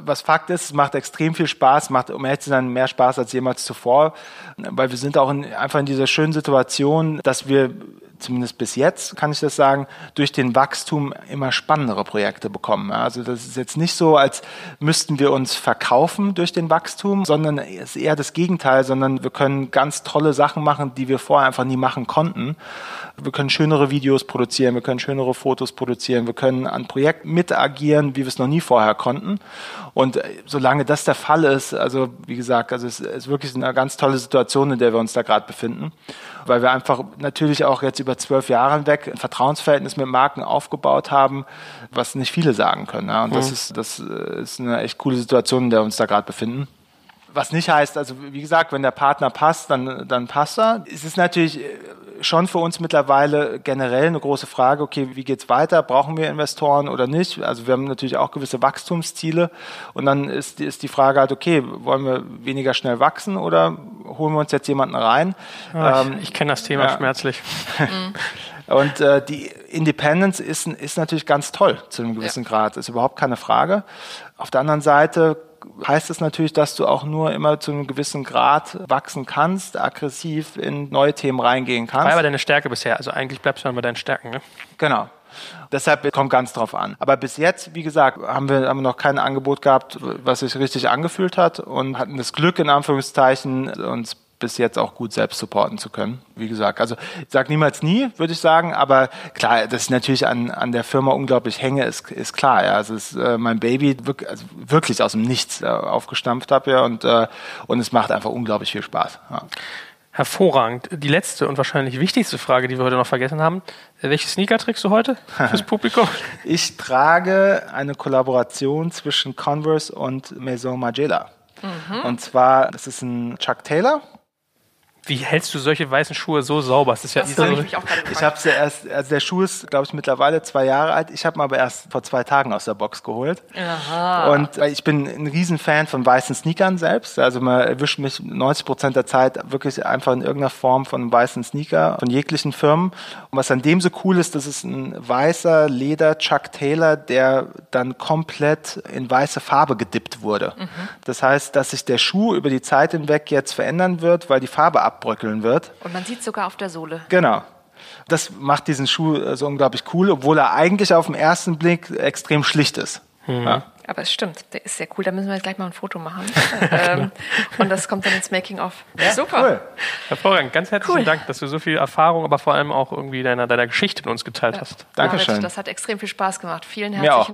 was Fakt ist, es macht extrem viel Spaß, macht um ehrlich zu sein mehr Spaß als jemals zuvor, weil wir sind auch in, einfach in dieser schönen Situation, dass wir zumindest bis jetzt kann ich das sagen, durch den Wachstum immer spannendere Projekte bekommen. Also das ist jetzt nicht so, als müssten wir uns verkaufen durch den Wachstum, sondern es ist eher das Gegenteil, sondern wir können ganz tolle Sachen machen, die wir vorher einfach nie machen konnten. Wir können schönere Videos produzieren, wir können schönere Fotos produzieren, wir können an Projekten mitagieren, wie wir es noch nie vorher konnten. Und äh, solange das der Fall ist, also wie gesagt, also es ist wirklich eine ganz tolle Situation, in der wir uns da gerade befinden, weil wir einfach natürlich auch jetzt über zwölf Jahre hinweg ein Vertrauensverhältnis mit Marken aufgebaut haben, was nicht viele sagen können. Ja. Und mhm. das ist das äh, ist eine echt coole Situation, in der wir uns da gerade befinden. Was nicht heißt, also wie gesagt, wenn der Partner passt, dann, dann passt er. Es ist natürlich äh, schon für uns mittlerweile generell eine große Frage, okay, wie geht's weiter? Brauchen wir Investoren oder nicht? Also wir haben natürlich auch gewisse Wachstumsziele und dann ist, ist die Frage halt, okay, wollen wir weniger schnell wachsen oder holen wir uns jetzt jemanden rein? Ja, ähm, ich, ich kenne das Thema ja. schmerzlich. Und äh, die Independence ist, ist natürlich ganz toll zu einem gewissen ja. Grad, ist überhaupt keine Frage. Auf der anderen Seite heißt es natürlich, dass du auch nur immer zu einem gewissen Grad wachsen kannst, aggressiv in neue Themen reingehen kannst. War aber deine Stärke bisher. Also eigentlich bleibst du dann bei deinen Stärken, ne? Genau. Deshalb kommt ganz drauf an. Aber bis jetzt, wie gesagt, haben wir, haben wir noch kein Angebot gehabt, was sich richtig angefühlt hat und hatten das Glück, in Anführungszeichen, uns bis jetzt auch gut selbst supporten zu können. Wie gesagt, also ich sag niemals nie, würde ich sagen, aber klar, dass ich natürlich an, an der Firma unglaublich hänge, ist, ist klar. Ja. Also es ist äh, mein Baby wirklich, also wirklich aus dem Nichts äh, aufgestampft habe ja, und, äh, und es macht einfach unglaublich viel Spaß. Ja. Hervorragend. Die letzte und wahrscheinlich wichtigste Frage, die wir heute noch vergessen haben. Welche Sneaker trägst du heute fürs Publikum? ich trage eine Kollaboration zwischen Converse und Maison Margiela. Mhm. Und zwar, das ist ein Chuck Taylor. Wie hältst du solche weißen Schuhe so sauber? Das ist ja das so, ich, ich habe ja erst, also der Schuh ist, glaube ich, mittlerweile zwei Jahre alt. Ich habe ihn aber erst vor zwei Tagen aus der Box geholt. Aha. Und ich bin ein Riesenfan von weißen Sneakern selbst. Also man erwischt mich 90 Prozent der Zeit wirklich einfach in irgendeiner Form von einem weißen Sneaker von jeglichen Firmen. Und was an dem so cool ist, das ist ein weißer Leder Chuck Taylor, der dann komplett in weiße Farbe gedippt wurde. Mhm. Das heißt, dass sich der Schuh über die Zeit hinweg jetzt verändern wird, weil die Farbe ab abbröckeln wird. Und man sieht sogar auf der Sohle. Genau. Das macht diesen Schuh äh, so unglaublich cool, obwohl er eigentlich auf den ersten Blick extrem schlicht ist. Mhm. Ja. Aber es stimmt, der ist sehr cool. Da müssen wir jetzt gleich mal ein Foto machen. ähm, und das kommt dann ins Making-of. Ja, Super. Cool. Hervorragend. Ganz herzlichen cool. Dank, dass du so viel Erfahrung, aber vor allem auch irgendwie deiner, deiner Geschichte mit uns geteilt ja. hast. Dankeschön. Das hat extrem viel Spaß gemacht. Vielen herzlichen Dank.